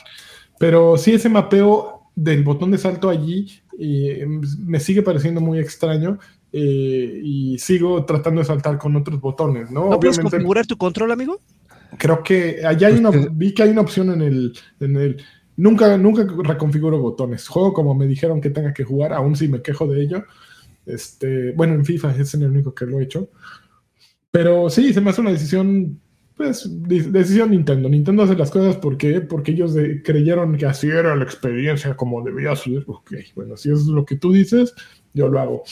Pero sí, ese mapeo del botón de salto allí eh, me sigue pareciendo muy extraño eh, y sigo tratando de saltar con otros botones, ¿no? ¿no puedes Obviamente, configurar tu control, amigo? creo que allá hay Pues una, vi que hay una opción en el, en el nunca, nunca reconfiguro botones. Juego como me dijeron que tenga que jugar, aún si me quejo de ello. Este, bueno, en FIFA es el único que lo he hecho. Pero sí, se me hace una decisión, pues, de- decisión Nintendo. Nintendo hace las cosas porque, porque ellos de- creyeron que así era la experiencia como debía ser. Ok, bueno, si eso es lo que tú dices, yo lo hago.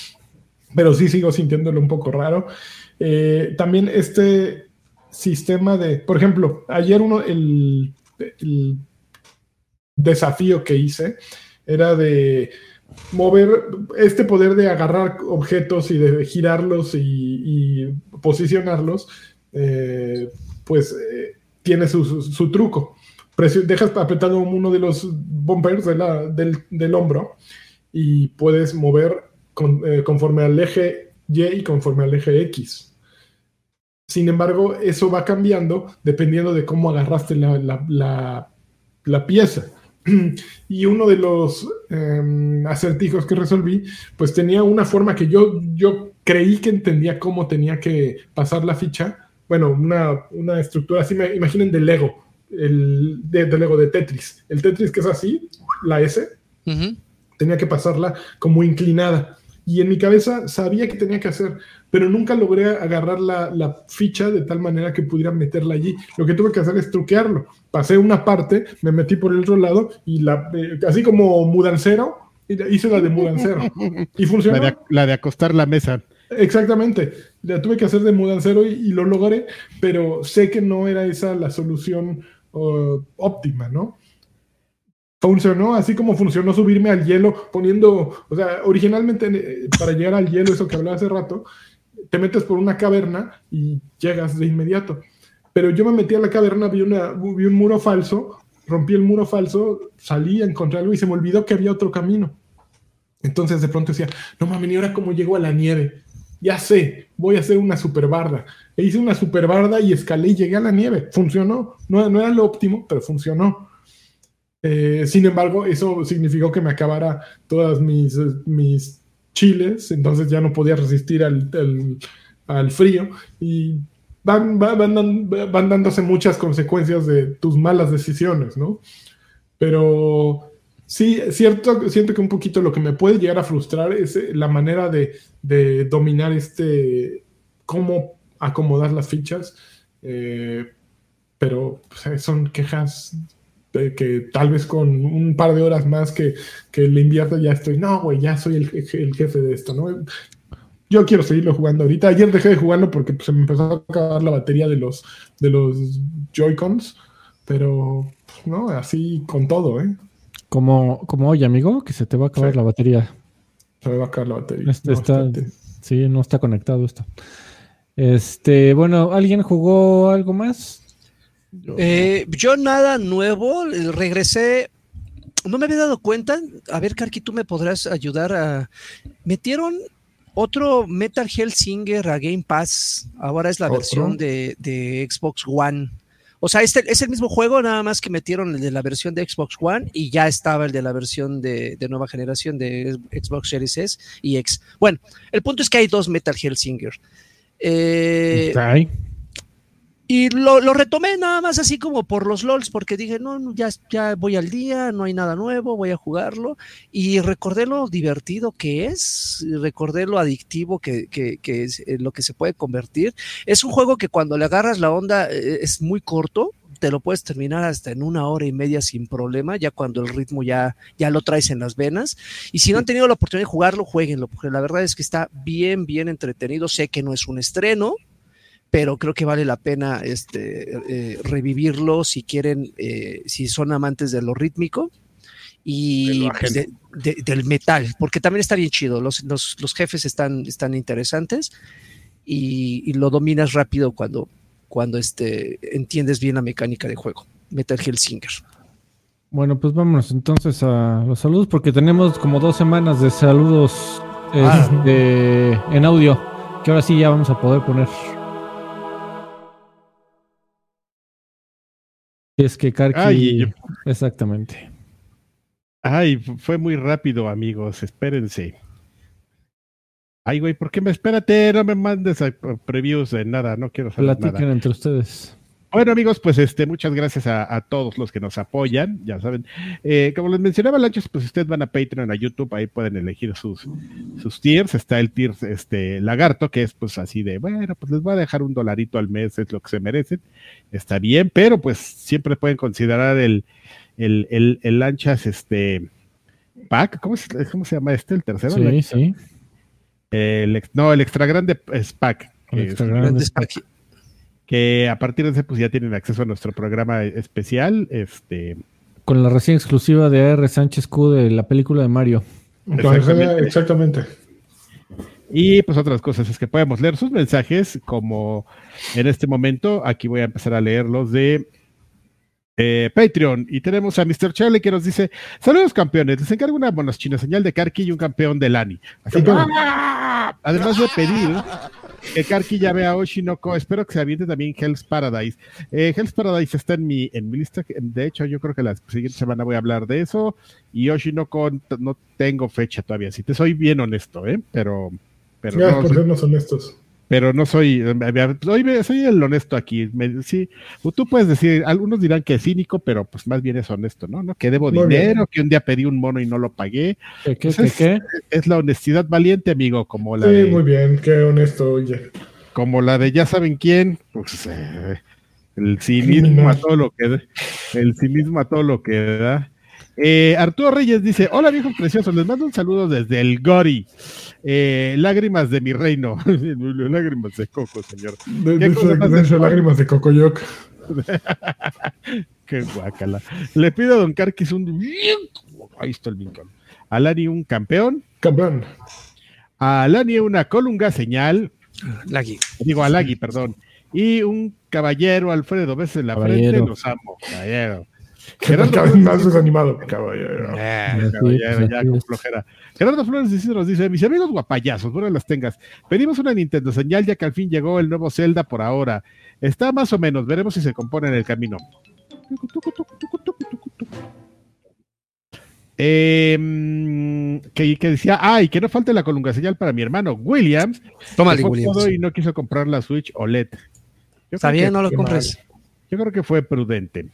Pero sí sigo sintiéndolo un poco raro. Eh, también este sistema de, por ejemplo, ayer uno, el, el desafío que hice era de mover este poder de agarrar objetos y de girarlos y, y posicionarlos, eh, pues eh, tiene su, su- truco. Presio- dejas apretado uno de los bumpers de la- del, del hombro y puedes mover con- eh, conforme al eje Y y conforme al eje X. Sin embargo, eso va cambiando dependiendo de cómo agarraste la, la- la- la pieza. Y uno de los eh, acertijos que resolví, pues tenía una forma que yo, yo creí que entendía cómo tenía que pasar la ficha. Bueno, una, una estructura así, me, imaginen de Lego, el, de, de Lego de Tetris. El Tetris que es así, la S, tenía que pasarla como inclinada. Y en mi cabeza sabía que tenía que hacer, pero nunca logré agarrar la, la ficha de tal manera que pudiera meterla allí. Lo que tuve que hacer es truquearlo. Pasé una parte, me metí por el otro lado y la, eh, así como mudancero, hice la de mudancero. Y La funcionó. de, la de acostar la mesa. Exactamente. La tuve que hacer de mudancero y, y lo logré, pero sé que no era esa la solución uh, óptima, ¿no? Funcionó así como funcionó subirme al hielo poniendo, o sea, originalmente eh, para llegar al hielo, eso que hablaba hace rato, te metes por una caverna y llegas de inmediato. Pero yo me metí a la caverna, vi, una, vi un muro falso, rompí el muro falso, salí a encontrar algo y se me olvidó que había otro camino. Entonces de pronto decía, no mames, ¿y ahora cómo llego a la nieve? Ya sé, voy a hacer una super barda. E hice una super barda y escalé y llegué a la nieve. Funcionó. No, no era lo óptimo, pero funcionó. Eh, sin embargo, eso significó que me acabara todas mis, mis chiles, entonces ya no podía resistir al, al- frío y van, va- van, van dándose muchas consecuencias de tus malas decisiones, ¿no? Pero sí, cierto, siento que un poquito lo que me puede llegar a frustrar es eh, la manera de, de dominar este, cómo acomodar las fichas, eh, pero pues, son quejas que tal vez con un par de horas más que, que le invierto ya estoy, no, güey, ya soy el, je- el jefe de esto, ¿no? Yo quiero seguirlo jugando ahorita. Ayer dejé de jugarlo porque pues, se me empezó a acabar la batería de los, de los Joy-Cons, pero pues, no, así con todo, ¿eh? Como, como hoy, amigo, que se te va a acabar Sí. la batería. Se me va a caer la batería. Este No, está- espérate. Sí, no está conectado esto. Este, bueno, ¿alguien jugó algo más? Eh, yo nada nuevo, eh, regresé. No me había dado cuenta. A ver, Karki, tú me podrás ayudar a. Metieron otro Metal Hellsinger a Game Pass. Ahora es la ¿Otro? versión de, de Xbox One. O sea, este, es el mismo juego, nada más que metieron el de la versión de Xbox One y ya estaba el de la versión de, de nueva generación de Xbox Series S y X. Bueno, el punto es que hay dos Metal Hellsinger. Eh. Y lo, lo retomé nada más así como por los LOLs, porque dije, no, ya, ya voy al día, no hay nada nuevo, voy a jugarlo. Y recordé lo divertido que es, recordé lo adictivo que, que- que es eh, lo que se puede convertir. Es un juego que cuando le agarras la onda eh, es muy corto, te lo puedes terminar hasta en una hora y media sin problema, ya cuando el ritmo ya, ya lo traes en las venas. Y si no han tenido la oportunidad de jugarlo, jueguenlo, porque la verdad es que está bien, bien entretenido. Sé que no es un estreno, pero creo que vale la pena este, eh, revivirlo si quieren, eh, si son amantes de lo rítmico De y lo pues, ajeno. de- de- del metal, porque también está bien chido, los, los- los jefes están, están interesantes y, y lo dominas rápido cuando, cuando este, entiendes bien la mecánica de juego. Metal Hellsinger. Bueno, pues vámonos entonces a los saludos porque tenemos como dos semanas de saludos Ah. este, en audio que ahora sí ya vamos a poder poner. Y es que Karki... Ay, Exactamente. Ay, fu- fue muy rápido, amigos. Espérense. Ay, güey, ¿por qué me espérate? No me mandes a, a previews de nada, no quiero saber Platiquen nada. entre ustedes. Bueno, amigos, pues este, muchas gracias a, a todos los que nos apoyan. Ya saben, eh, como les mencionaba, Lanchas, pues ustedes van a Patreon, a YouTube, ahí pueden elegir sus, sus tiers. Está el tier este, lagarto, que es pues así de, bueno, pues les voy a dejar un dolarito al mes, es lo que se merecen. Está bien, pero pues siempre pueden considerar el, el, el, el Lanchas, este, pack, ¿cómo se, cómo se llama este? El tercero. Sí, sí. El no, el extra grande es pack. El extra es- grande. Grandes paquis. Que a partir de ese pues ya tienen acceso a nuestro programa especial, este, Con la recién exclusiva de AR Sánchez Q de la película de Mario. Exactamente. Exactamente. y pues otras cosas es que podemos leer sus mensajes como en este momento, aquí voy a empezar a leer los de eh, Patreon y tenemos a Mr. Charlie que nos dice, saludos campeones, les encargo una monoschina señal de Karki y un campeón de Lani. Así. ¡ah! Además de pedir que Karki ya vea a Oshinoko, espero que se aviente también Hell's Paradise. Eh, Hell's Paradise está en mi, en mi lista, que- de hecho yo creo que la siguiente semana voy a hablar de eso y Oshinoko no tengo fecha todavía, si te soy bien honesto, ¿eh? pero... Pero Gracias no, por soy- sernos honestos. Pero no soy, eh, soy, soy el honesto aquí. Me- sí, tú puedes decir, algunos dirán que es cínico, pero pues más bien es honesto, ¿no? ¿No? Que debo Muy bien. dinero, que un día pedí un mono y no lo pagué. ¿Qué, qué, Pues qué, es- qué? Es la honestidad valiente, amigo, como la Sí, de, muy bien, qué honesto, oye. como la de ya saben quién, pues eh, el cinismo a todo lo que da, el cinismo a todo lo que da. Eh, Arturo Reyes dice, hola viejos preciosos, les mando un saludo desde el Gori. Eh, lágrimas de mi reino. lágrimas de coco, señor. De, ¿Qué de, de- lágrimas de Cocoyoc. Qué guacala. Le pido a Don Carquis un. Ahí está el Lincoln. A Lani un campeón. Campeón. A Lani una colunga señal. Lagui. Digo, a Lagui, perdón. Y un caballero, Alfredo, besos en la Caballero. frente. Los amo, caballero. Gerardo vez más desanimado, caballero. Eh, Así es, caballero, ya así con es. flojera. Gerardo Flores dice- nos dice, mis amigos guapayazos, bueno las tengas. Pedimos una Nintendo señal ya que al fin llegó el nuevo Zelda por ahora. Está más o menos, veremos si se compone en el camino. Eh, mm, que, que decía, ay, que no falte la colunga señal para mi hermano Williams. Fue Williams. y no quiso comprar la Switch OLED. Yo Está creo bien, que- no lo compres. yo creo que fue prudente.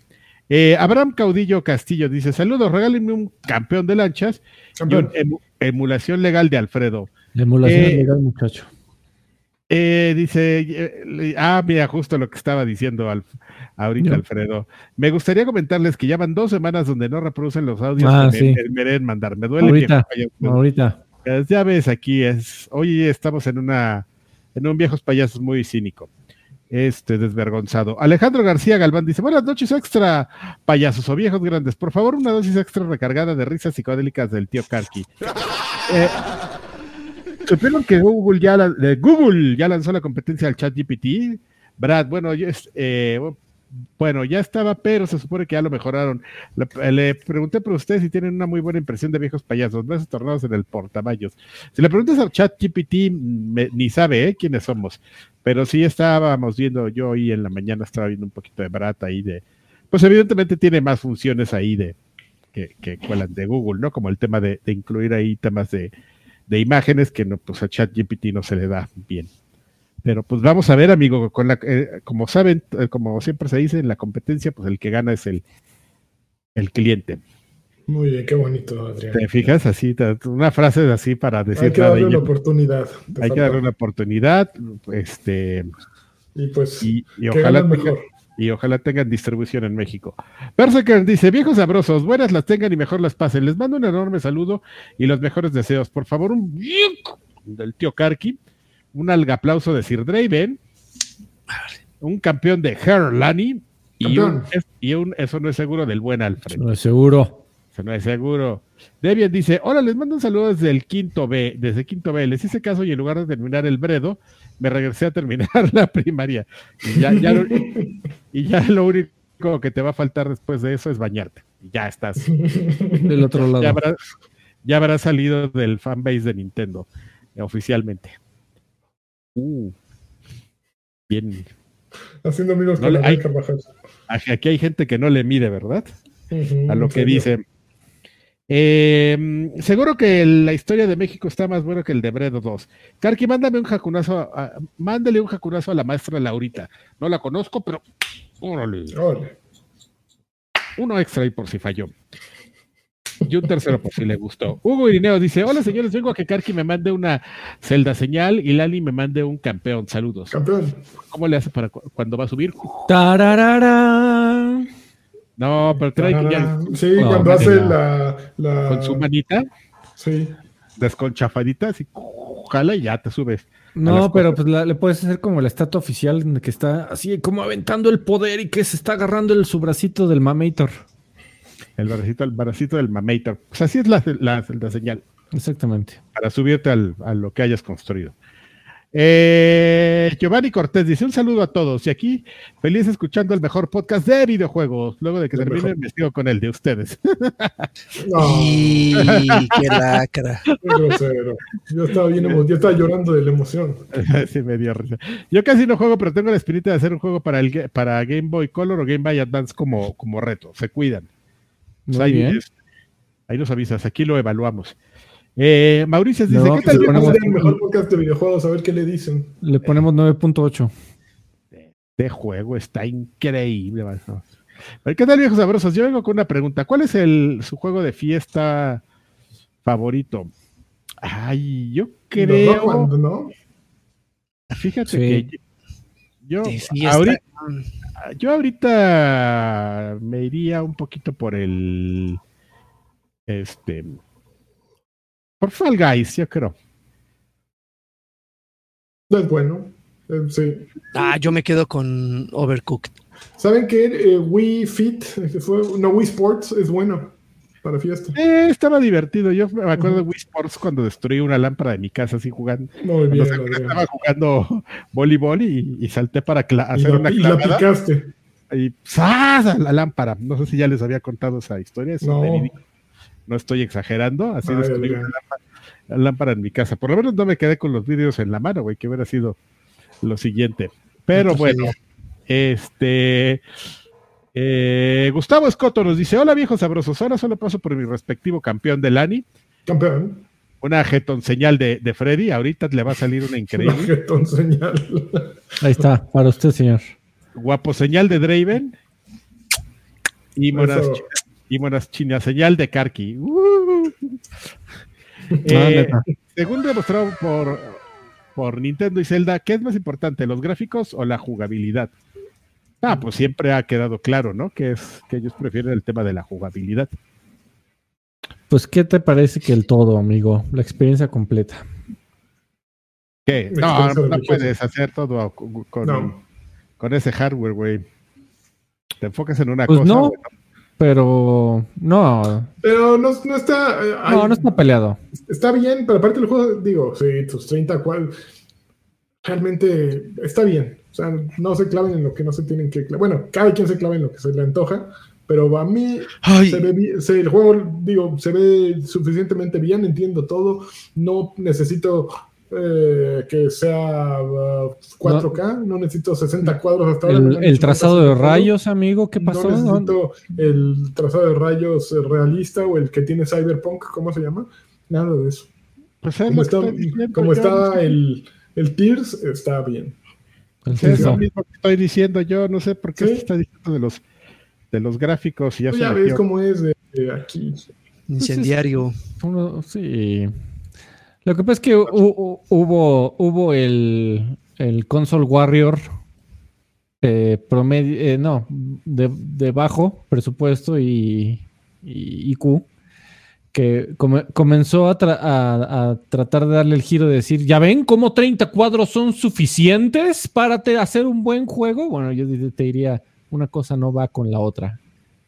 Eh, Abraham Caudillo Castillo dice: Saludos, regálenme un campeón de lanchas y emulación legal de Alfredo. La emulación Eh, legal, muchacho. Eh, dice: eh, Ah, mira, justo lo que estaba diciendo ahorita. Alfredo. Me gustaría comentarles que ya van dos semanas donde no reproducen los audios Ah, que sí. me, me deben mandar. Me duele. Ahorita, ahorita. Pues Ya ves, aquí es. Hoy estamos en una. En un viejos payasos muy cínico. Este, desvergonzado. Alejandro García Galván dice: Buenas noches, extra payasos o viejos grandes. Por favor, una dosis extra recargada de risas psicodélicas del tío Karki. Eh, ¿Supieron que Google ya, la- Google ya lanzó la competencia al chat GPT? Brad, bueno, yo, eh, bueno, ya estaba, pero se supone que ya lo mejoraron. Le, pregunté por ustedes si tienen una muy buena impresión de viejos payasos, meses tornados en el portamayos. Si le preguntas al chat GPT, me- ni sabe ¿eh? quiénes somos, pero sí estábamos viendo, yo hoy en la mañana estaba viendo un poquito de Brad ahí de, pues evidentemente tiene más funciones ahí de que, que cuelan de Google, ¿no? Como el tema de, de incluir ahí temas de, de imágenes que no, pues a ChatGPT no se le da bien. Pero pues vamos a ver, amigo, con la, eh, como saben, eh, como siempre se dice en la competencia, pues el que gana es el, el cliente. Muy bien, qué bonito, Adrián. ¿Te fijas? Así, una frase así para decir Hay que darle una oportunidad. Hay que darle una oportunidad, este, Y pues, y, ojalá tenga- mejor. y ojalá tengan distribución en México. Berserker dice, viejos sabrosos, buenas las tengan y mejor las pasen. Les mando un enorme saludo y los mejores deseos. Por favor, un del tío Karki, un aplauso de Sir Draven, un campeón de Herlani y un, Campeón. es- y un eso no es seguro del buen Alfred. No, seguro. Eso no es seguro. Debian dice, hola, les mando un saludo desde el quinto B, desde quinto B. Les hice caso y en lugar de terminar el bredo, me regresé a terminar la primaria. Y ya, ya lo, y ya lo único que te va a faltar después de eso es bañarte. Y ya estás. Del otro lado. Ya habrá, ya habrá salido del fanbase de Nintendo eh, oficialmente. Uh, bien. Haciendo amigos No con le- hay- Carvajal. Aquí hay gente que no le mide, ¿verdad? A lo que serio. dice. Eh, seguro que la historia de México está más buena que el de Bredo 2. Karki, mándame un jacunazo, a- mándale un jacunazo a la maestra Laurita. No la conozco, pero órale, Órale. uno extra ahí por si falló. Y un tercero por si le gustó. Hugo Irineo dice: Hola señores, vengo a que Karki me mande una celda señal y Lali me mande un campeón. Saludos. Campeón. ¿Cómo le hace para cu- cuando va a subir? Tararara. No, pero trae que ya. Sí, cuando hace la, la- con su manita Sí. desconchafadita, así, jala y ya te subes. No, pero pues la- le puedes hacer como la estatua oficial en que está así como aventando el poder y que se está agarrando el su bracito del mamator. El baracito, el baracito del mamator. Pues así es la, la- la señal, Exactamente. para subirte al- a lo que hayas construido. Eh, Giovanni Cortés dice: Un saludo a todos. Y aquí, feliz escuchando el mejor podcast de videojuegos. Luego de que El termine, mejor. me sigo con el de ustedes. No, Y qué lacra. qué grosero. Yo estaba bien yo estaba llorando de la emoción. sí, me dio risa. Yo casi no juego, pero tengo la espinita de hacer un juego para, el, para Game Boy Color o Game Boy Advance como, como reto. Se cuidan. Muy ahí, bien. es- ahí nos avisas, aquí lo evaluamos. Eh, Mauricio dice: No, ¿Qué Que tal? se ponemos- el mejor podcast de videojuegos a ver qué le dicen. Le ponemos 9.8. Este juego está increíble. man. ¿Qué tal, viejos sabrosos? Yo vengo con una pregunta. ¿Cuál es el, su juego de fiesta favorito? Ay, yo creo. Rockband, ¿no? Fíjate Sí. que yo, fiesta. ahorita, yo ahorita me iría un poquito por el. Este. Por Fall Guys, yo creo. Es bueno. Eh, sí. Ah, yo me quedo con Overcooked. ¿Saben qué? Eh, Wii Fit, eh, fue, no, Wii Sports es bueno para fiesta. Eh, estaba divertido. Yo me acuerdo de Wii Sports cuando destruí una lámpara de mi casa así jugando. Muy bien, estaba jugando voleibol y, y salté para hacer la, una y la clavada picaste. y ¡zas! a la lámpara. No sé si ya les había contado esa historia. Es No. No estoy exagerando. Así Ay, destruí una lámpara, la lámpara en mi casa. Por lo menos no me quedé con los vídeos en la mano, güey, que hubiera sido lo siguiente. Pero No, pues, bueno, este. Eh, Gustavo Escoto nos dice: Hola viejos sabrosos, ahora solo paso por mi respectivo campeón de Lani. Campeón. Una jetón señal de, de Freddy. Ahorita le va a salir una increíble. Jetón señal. Ahí está, para usted, señor. Guapo señal de Draven. Y monas, y monas china señal de Karki. Uh. Eh, según demostrado por, por Nintendo y Zelda, ¿qué es más importante, los gráficos o la jugabilidad? Ah, pues siempre ha quedado claro, ¿no? Que es que ellos prefieren el tema de la jugabilidad. Pues, ¿qué te parece que el todo, amigo? La experiencia completa. ¿Qué? No, no puedes hacer todo con, con- No. con ese hardware, güey. Te enfocas en una Pues cosa. no. pero no, Pero no, no está. eh, no, no está peleado. Está bien, pero aparte el juego, digo, sí, tus 30 cual realmente está bien. O sea, no se claven en lo que no se tienen que clavar. Bueno, cada quien se clava en lo que se le antoja, pero a mí se ve bien- se- el juego, digo, se ve suficientemente bien, entiendo todo. No necesito eh, que sea uh, 4K, no, necesito 60 cuadros hasta ahora. El, han el trazado de rayos, amigo, ¿qué pasó? No necesito el trazado de rayos realista o el que tiene Cyberpunk, ¿cómo se llama? Nada de eso. Pues es Como está, como está el, el Tears, está bien. Es lo mismo que estoy diciendo yo, no sé por qué Sí. se está diciendo de los de los gráficos y ya ya ves cómo es de, de aquí. incendiario. Uno- sí. Lo que pasa es que hu- hu- hubo, hubo el, el Console Warrior eh, promedio, eh, no, de, de bajo presupuesto y, y IQ, que come- comenzó a, tra- a- a tratar de darle el giro de decir, ¿ya ven cómo 30 cuadros son suficientes para te- hacer un buen juego? Bueno, yo te diría, una cosa no va con la otra.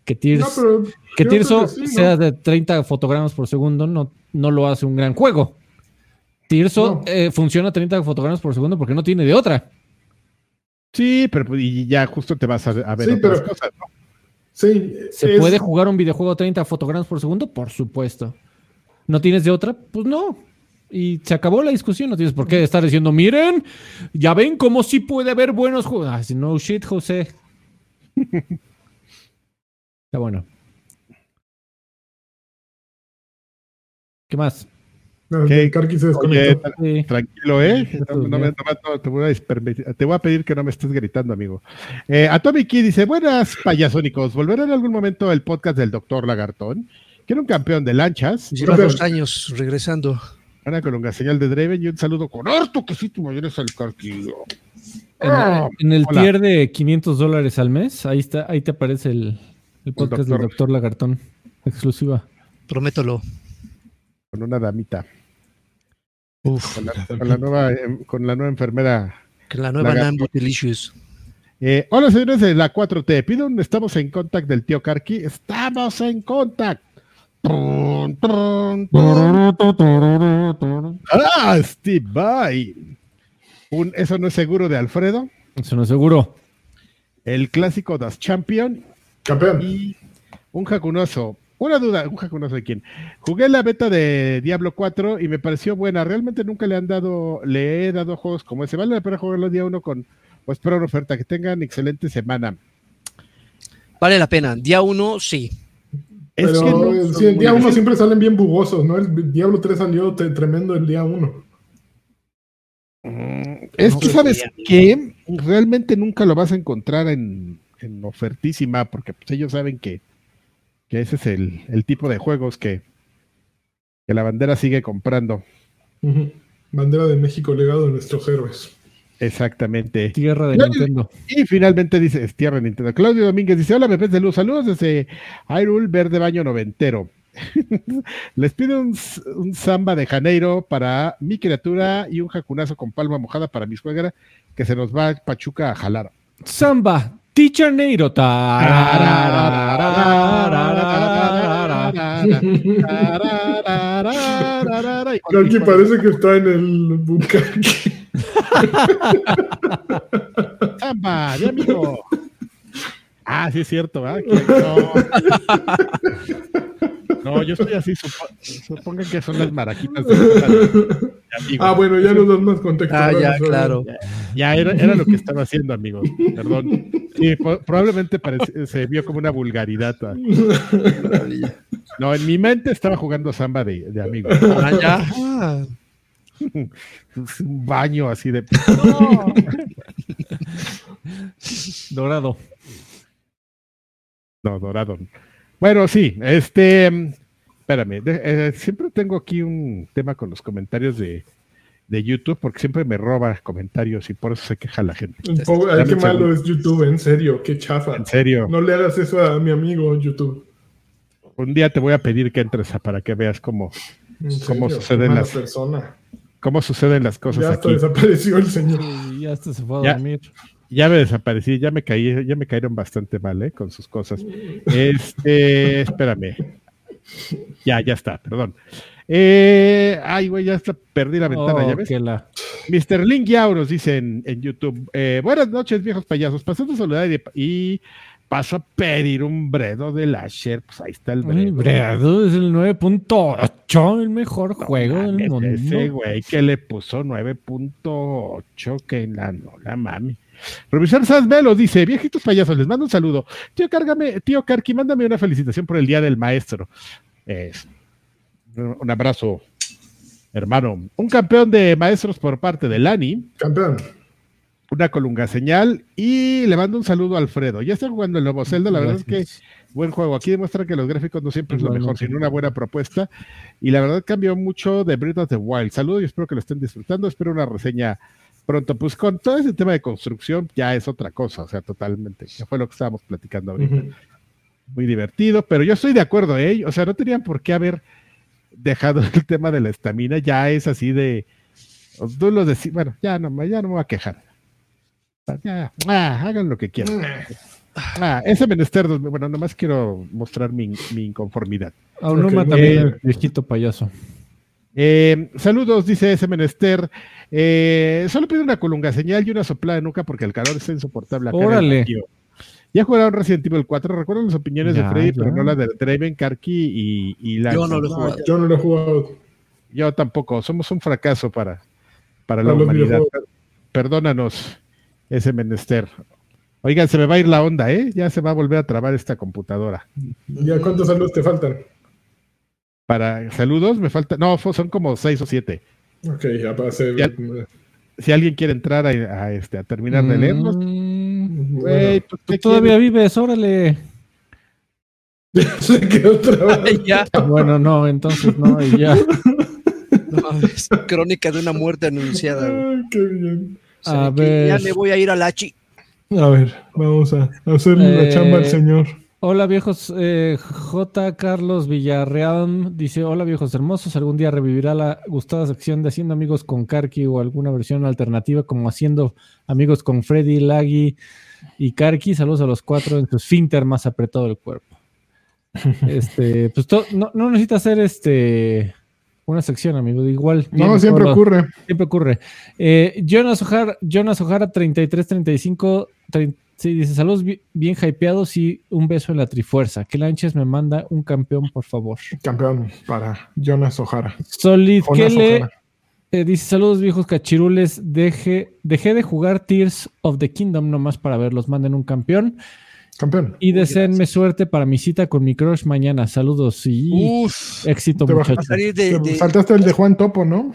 Que Tears, No, pero que Tirso que sí, ¿no? sea de 30 fotogramas por segundo no, no lo hace un gran juego. Tirso No. eh, funciona a 30 fotogramas por segundo porque no tiene de otra. Sí, pero pues, y ya justo te vas a, a ver Sí, otras pero- cosas, ¿no? Sí, ¿Se es- puede jugar un videojuego a 30 fotogramas por segundo? Por supuesto. ¿No tienes de otra? Pues no. Y se acabó la discusión. No tienes por qué estar diciendo, miren, ya ven cómo sí puede haber buenos juegos. Ah, no shit, José. Está bueno. ¿Qué más? El Karki se Oye, Sí. tranquilo, ¿eh? Sí, No, no me- ya. no me- no, te, voy a permitir- te voy a pedir que no me estés gritando, amigo. Eh, Atomic Key dice, buenas payasónicos, ¿volverá en algún momento el podcast del doctor Lagartón? Quiero un campeón de lanchas, Lleva dos años regresando. una con una señal de Draven y un saludo con harto quesito mayonesa al carquillo. En, Ah, en el hola. tier de 500 dólares al mes, ahí está, ahí te aparece el, el podcast del doctor. doctor Lagartón. Exclusiva. Promételo. Con una damita, Uf, con la, con la nueva, em, con la nueva enfermera que la nueva Delicious. Eh, hola señores de la 4T, pido un estamos en contact del tío Karki. Estamos en contact. Ah, Steve Vai. Un eso no es seguro de Alfredo. Eso no es seguro. El clásico Das Champion Campeón. y un jacunoso. Una duda, un jacunoso de quién. Jugué la beta de Diablo 4 y me pareció buena. Realmente nunca le han dado, le he dado juegos como ese. Vale la pena jugarlo día uno con, pues, espero una oferta. Que tengan excelente semana. Vale la pena. Día uno, sí. Es Pero que no sí, el día muy- 1 siempre salen bien bugosos, ¿no? El Diablo 3 salió tremendo el día 1. Mm, Es No, que, ¿sabes qué? Realmente nunca lo vas a encontrar en, en ofertísima, porque pues, ellos saben que, que ese es el, el tipo de juegos que, que la bandera sigue comprando. Bandera de México, legado de nuestros héroes. Exactamente. Tierra de Nintendo. Y finalmente dice, es tierra Nintendo. Claudio Domínguez dice, hola, bebés de luz, saludos desde Hyrule Verde Baño Noventero. Les pido un, samba de Janeiro para mi criatura y un jacunazo con palma mojada para mi suegra, que se nos va a Pachuca a jalar. Samba. Teacher Neiro. Karki parece que está en el Bukkake. Samba, de amigo. Ah, sí es cierto, ¿verdad? No. No, yo estoy así, supo- supongan que son las maraquitas de, amigo. Ah, bueno, ya nos dan más contexto. Ah, ya, claro. Ya era, era lo que estaba haciendo, amigo. Perdón. Sí, probablemente se vio como una vulgaridad. ¿va? No, en mi mente estaba jugando samba de, de amigo. Ah, ya. Ah, Un baño así de. Dorado. No, dorado. Bueno, sí, este. mm, Espérame, de- eh, siempre tengo aquí un tema con los comentarios de, de YouTube, porque siempre me roba comentarios y por eso se queja la gente. Ay, qué malo es YouTube, en serio, qué chafa. En serio, No le hagas eso a mi amigo YouTube. un día te voy a pedir que entres a- para que veas cómo, ¿Cómo suceden las persona. cómo suceden las cosas Ya hasta aquí. desapareció el señor. Ya hasta se fue a Ya. dormir. Ya me desaparecí, ya me caí, ya me cayeron bastante mal, ¿eh? Con sus cosas. Este, espérame. Ya, ya está, perdón. Eh, ay, güey, ya está, perdí la ventana, Oh, ¿ya ves? la- Mr. Link Yauros dice en, en YouTube: eh, Buenas noches, viejos payasos. Pasando a saludar y, y paso a pedir un bredo de Lasher. Pues ahí está el bredo. Bredo es el 9.8, el mejor juego del mundo. Ese güey que le puso 9.8, que la no la mami. Profesor Sasmelo dice, viejitos payasos, les mando un saludo. Tío, cárgame, tío Karki, mándame una felicitación por el Día del Maestro. Es- un abrazo, hermano. Un campeón de maestros por parte de Lani, Campeón. una colunga señal, y le mando un saludo a Alfredo. Ya está jugando el nuevo Zelda, la verdad es que buen juego. Aquí demuestra que los gráficos no siempre es lo mejor, sino una buena propuesta. Y la verdad cambió mucho de Breath of the Wild. Saludos y espero que lo estén disfrutando. Espero una reseña pronto. Pues con todo ese tema de construcción ya es otra cosa, o sea, totalmente. Ya fue lo que estábamos platicando ahorita. Muy divertido, pero yo estoy de acuerdo, ¿eh? O sea, no tenían por qué haber dejado el tema de la estamina. Ya es así de. Tú lo decís, bueno, ya no, me- ya no me voy a quejar. Ya, ah, hagan lo que quieran. Ah, ese menester, bueno, nomás quiero mostrar mi, mi inconformidad. Aunuma Ok, también, eh, el viejito payaso. Eh, saludos, dice ese menester. Eh, solo pido una colunga señal y una soplada de nuca porque el calor está insoportable. acá en el Órale. Ya jugaron Resident Evil 4. Recuerdo las opiniones de Freddy, ya. pero no las de Draven, Karki y, y Lance. Yo no lo he No, jugado. yo no lo he jugado. Yo tampoco. Somos un fracaso para, para la humanidad. Perdónanos, ese menester. Oigan, se me va a ir la onda, ¿eh? Ya se va a volver a trabar esta computadora. ¿Ya cuántos saludos te faltan? Para saludos, me falta. No, son como seis o siete. Ok, ya pasé. Ya. Si alguien quiere entrar a, a, este, a terminar de leerlos, Mm, güey, pues, tú ¿qué todavía quieres? vives, órale. Se quedó ya, Bueno, no, entonces no, y ya. no, es crónica de una muerte anunciada. Ay, qué bien. O sea, A ver. Ya me voy a ir a la chi. A ver, vamos a hacerle la Eh, chamba al señor. Hola viejos, eh, J. Carlos Villarreal dice, hola viejos hermosos, algún día revivirá la gustada sección de Haciendo Amigos con Karki o alguna versión alternativa como Haciendo Amigos con Freddy, Laggy y Karki. Saludos a los cuatro en su esfínter más apretado del cuerpo. Este, pues no, no necesita hacer este una sección, amigo. Igual. No, siempre ocurre. Siempre ocurre. Eh, Jonas Ojara, Jonas Ojara 3335 trein- sí, dice saludos bi- bien hypeados y un beso en la trifuerza. Que Lanches me manda un campeón, por favor. Campeón para Jonas Ojara. Solid Jonas Kele eh, dice saludos viejos cachirules. Deje, dejé de jugar Tears of the Kingdom nomás para verlos. Manden un campeón. Campeón. Y deseenme suerte para mi cita con mi crush mañana. Saludos y Uf, éxito, muchachos. de, de- Faltaste el de Juan Topo, ¿no?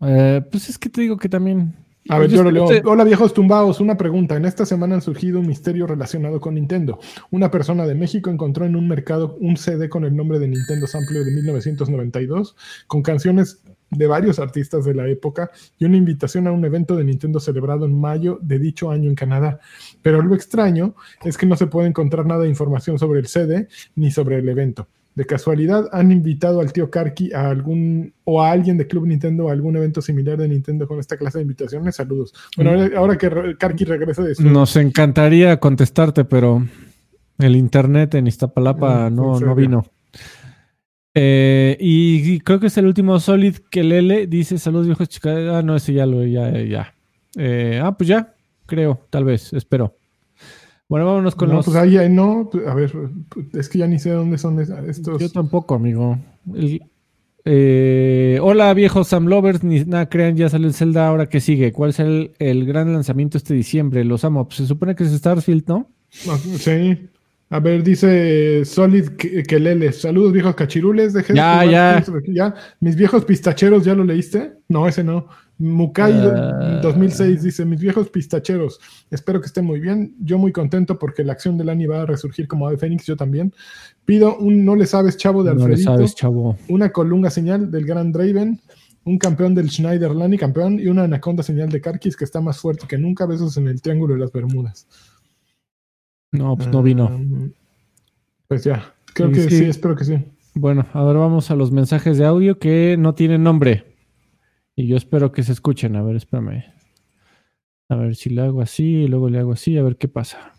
Eh, pues es que te digo que también. A ver, Yo lo leo. Hola viejos tumbados, una pregunta. En esta semana han surgido un misterio relacionado con Nintendo. Una persona de México encontró en un mercado un CD con el nombre de Nintendo Sampler de 1992, con canciones de varios artistas de la época y una invitación a un evento de Nintendo celebrado en mayo de dicho año en Canadá. Pero lo extraño es que no se puede encontrar nada de información sobre el CD ni sobre el evento. De casualidad, han invitado al tío Karki a algún o a alguien de Club Nintendo a algún evento similar de Nintendo con esta clase de invitaciones. Saludos. Bueno, ahora, ahora que Karki regrese de su. Nos encantaría contestarte, pero el internet en Iztapalapa Mm, no, no vino. Eh, y, y creo que es el último Solid que Lele dice saludos viejos chicas. Ah, no, ese ya lo, ya, ya. Eh, ah, pues ya, creo, tal vez, espero. Bueno, vámonos con no, los. pues ahí, no. A ver, es que ya ni sé dónde son es- estos. Yo tampoco, amigo. El- eh, hola, viejos Sam Lovers. Ni nada crean, ya sale el Zelda. Ahora que sigue. ¿Cuál es el, el gran lanzamiento este diciembre? Los amo. Pues se supone que es Starfield, ¿no? No, sí. A ver, dice Solid Kelele. Saludos, viejos cachirules. Dejé de Ya, jugar ya. Ya. Mis viejos pistacheros, ¿ya lo leíste? No, ese no. Mukai Ah. 2006 dice: Mis viejos pistacheros. Espero que estén muy bien. Yo muy contento porque la acción del Ani va a resurgir como ave fénix. Yo también. Pido un no le sabes, chavo de No le Alfredito. sabes, chavo. una colunga señal del Gran Draven, un campeón del Schneider Lani campeón y una anaconda señal de Karkis que está más fuerte que nunca. Besos en el Triángulo de las Bermudas. No, pues no vino. Um, pues ya, creo Sí, que sí. sí. espero que sí. Bueno, ahora vamos a los mensajes de audio que no tienen nombre. Y yo espero que se escuchen. A ver, espérame. A ver si le hago así y luego le hago así, a ver qué pasa.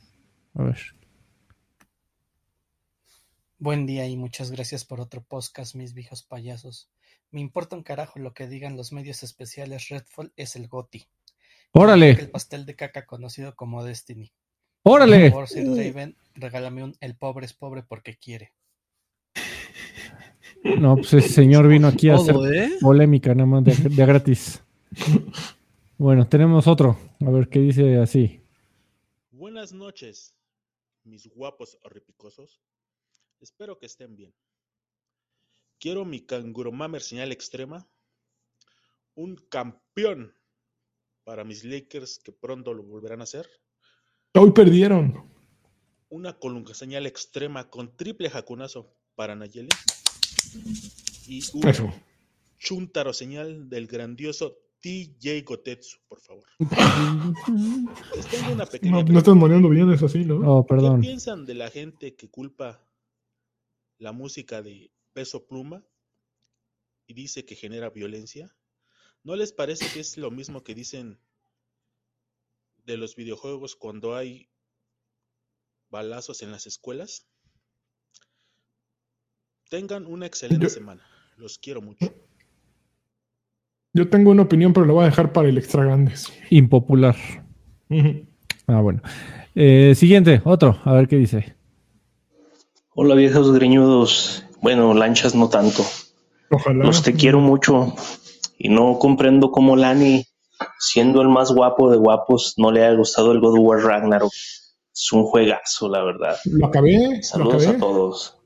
A ver. Buen día y muchas gracias por otro podcast, mis viejos payasos. Me importa un carajo lo que digan los medios especiales. Redfall es el GOTI. ¡Órale! El pastel de caca conocido como Destiny. ¡Órale! Por favor, Sir Raven, regálame un El pobre es pobre porque quiere. No, pues ese señor vino aquí a hacer ¿eh? polémica nada más de, de gratis. Bueno, tenemos otro. A ver qué dice así. Buenas noches, mis guapos horripicosos. Espero que estén bien. Quiero mi canguromamer señal extrema. Un campeón para mis Lakers que pronto lo volverán a hacer. Hoy perdieron. Una colunga señal extrema con triple jacunazo para Nayeli. Y un Eso. chuntaro señal del grandioso TJ Gotetsu, por favor. Les tengo una pequeña No, no estás moneando bienes así, ¿no? Oh, perdón. ¿Qué piensan de la gente que culpa la música de peso pluma y dice que genera violencia? ¿No les parece que es lo mismo que dicen de los videojuegos cuando hay balazos en las escuelas? Tengan una excelente Yo- semana. Los quiero mucho. Yo tengo una opinión, pero la voy a dejar para el extra grandes. Impopular. Ah, bueno. Eh, siguiente, otro. A ver qué dice. Hola viejos greñudos. Bueno, lanchas no tanto. Ojalá. Los te quiero mucho y no comprendo cómo Lani, siendo el más guapo de guapos, no le haya gustado el God of War Ragnarok. Es un juegazo, la verdad. Lo acabé, lo Saludos acabé. a todos.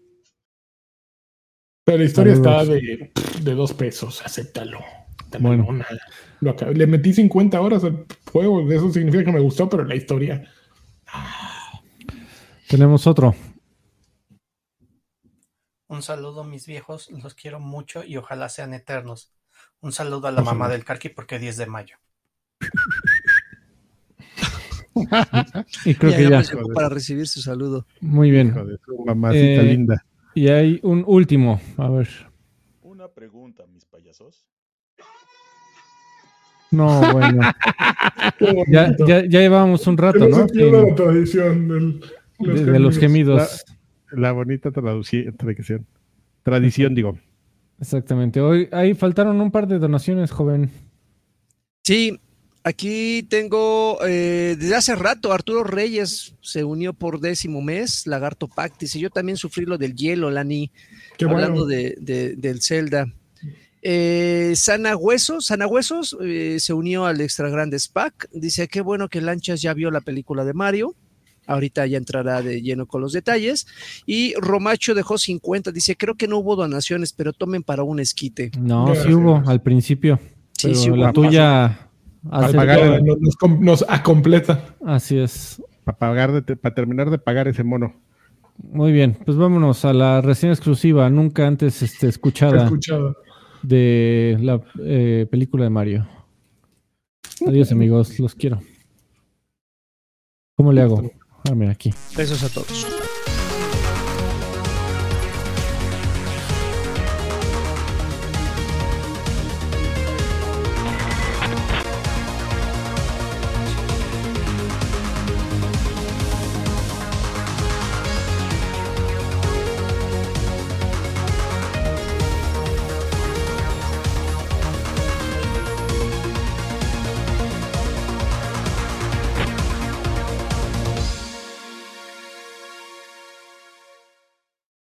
Pero la historia está Saludos. de, de dos pesos, acéptalo. Está. Lo acabé. Le metí 50 horas al juego, eso significa que me gustó, pero la historia. Tenemos otro. Un saludo, mis viejos. Los quiero mucho y ojalá sean eternos. Un saludo a la mamá del Karki porque 10 de mayo. Y creo que ya para recibir su saludo. Muy bien. Mamacita Eh, linda. Y hay un último. A ver. Una pregunta, mis payasos. No, bueno. Ya, ya, ya llevábamos un rato, no Sin- la tradición del- de, de los gemidos. La bonita traduci- tradición. Tradición, digo. Exactamente. Hoy ahí faltaron un par de donaciones, joven. Sí, aquí tengo eh, desde hace rato Arturo Reyes se unió por décimo mes, Lagarto Pactis, y yo también sufrí lo del hielo, Lani, Qué hablando bueno. de, de- del Zelda. Eh, Sana Huesos, Sana Huesos eh, se unió al Extra Grandes Pack. Dice qué bueno que Lanchas ya vio la película de Mario. Ahorita ya entrará de lleno con los detalles. Y Romacho dejó 50. Dice, creo que no hubo donaciones, pero tomen para un esquite. No, sí hubo al principio. Sí, pero sí hubo. la tuya. Pagar nos, nos nos acompleta. Así es. Para pagar de- para terminar de pagar ese mono. Muy bien, pues vámonos a la reseña exclusiva, nunca antes este, escuchada Escuchada. de la eh, película de Mario. Adiós amigos, los quiero. ¿Cómo le hago? Ah, mira, aquí. Besos a todos.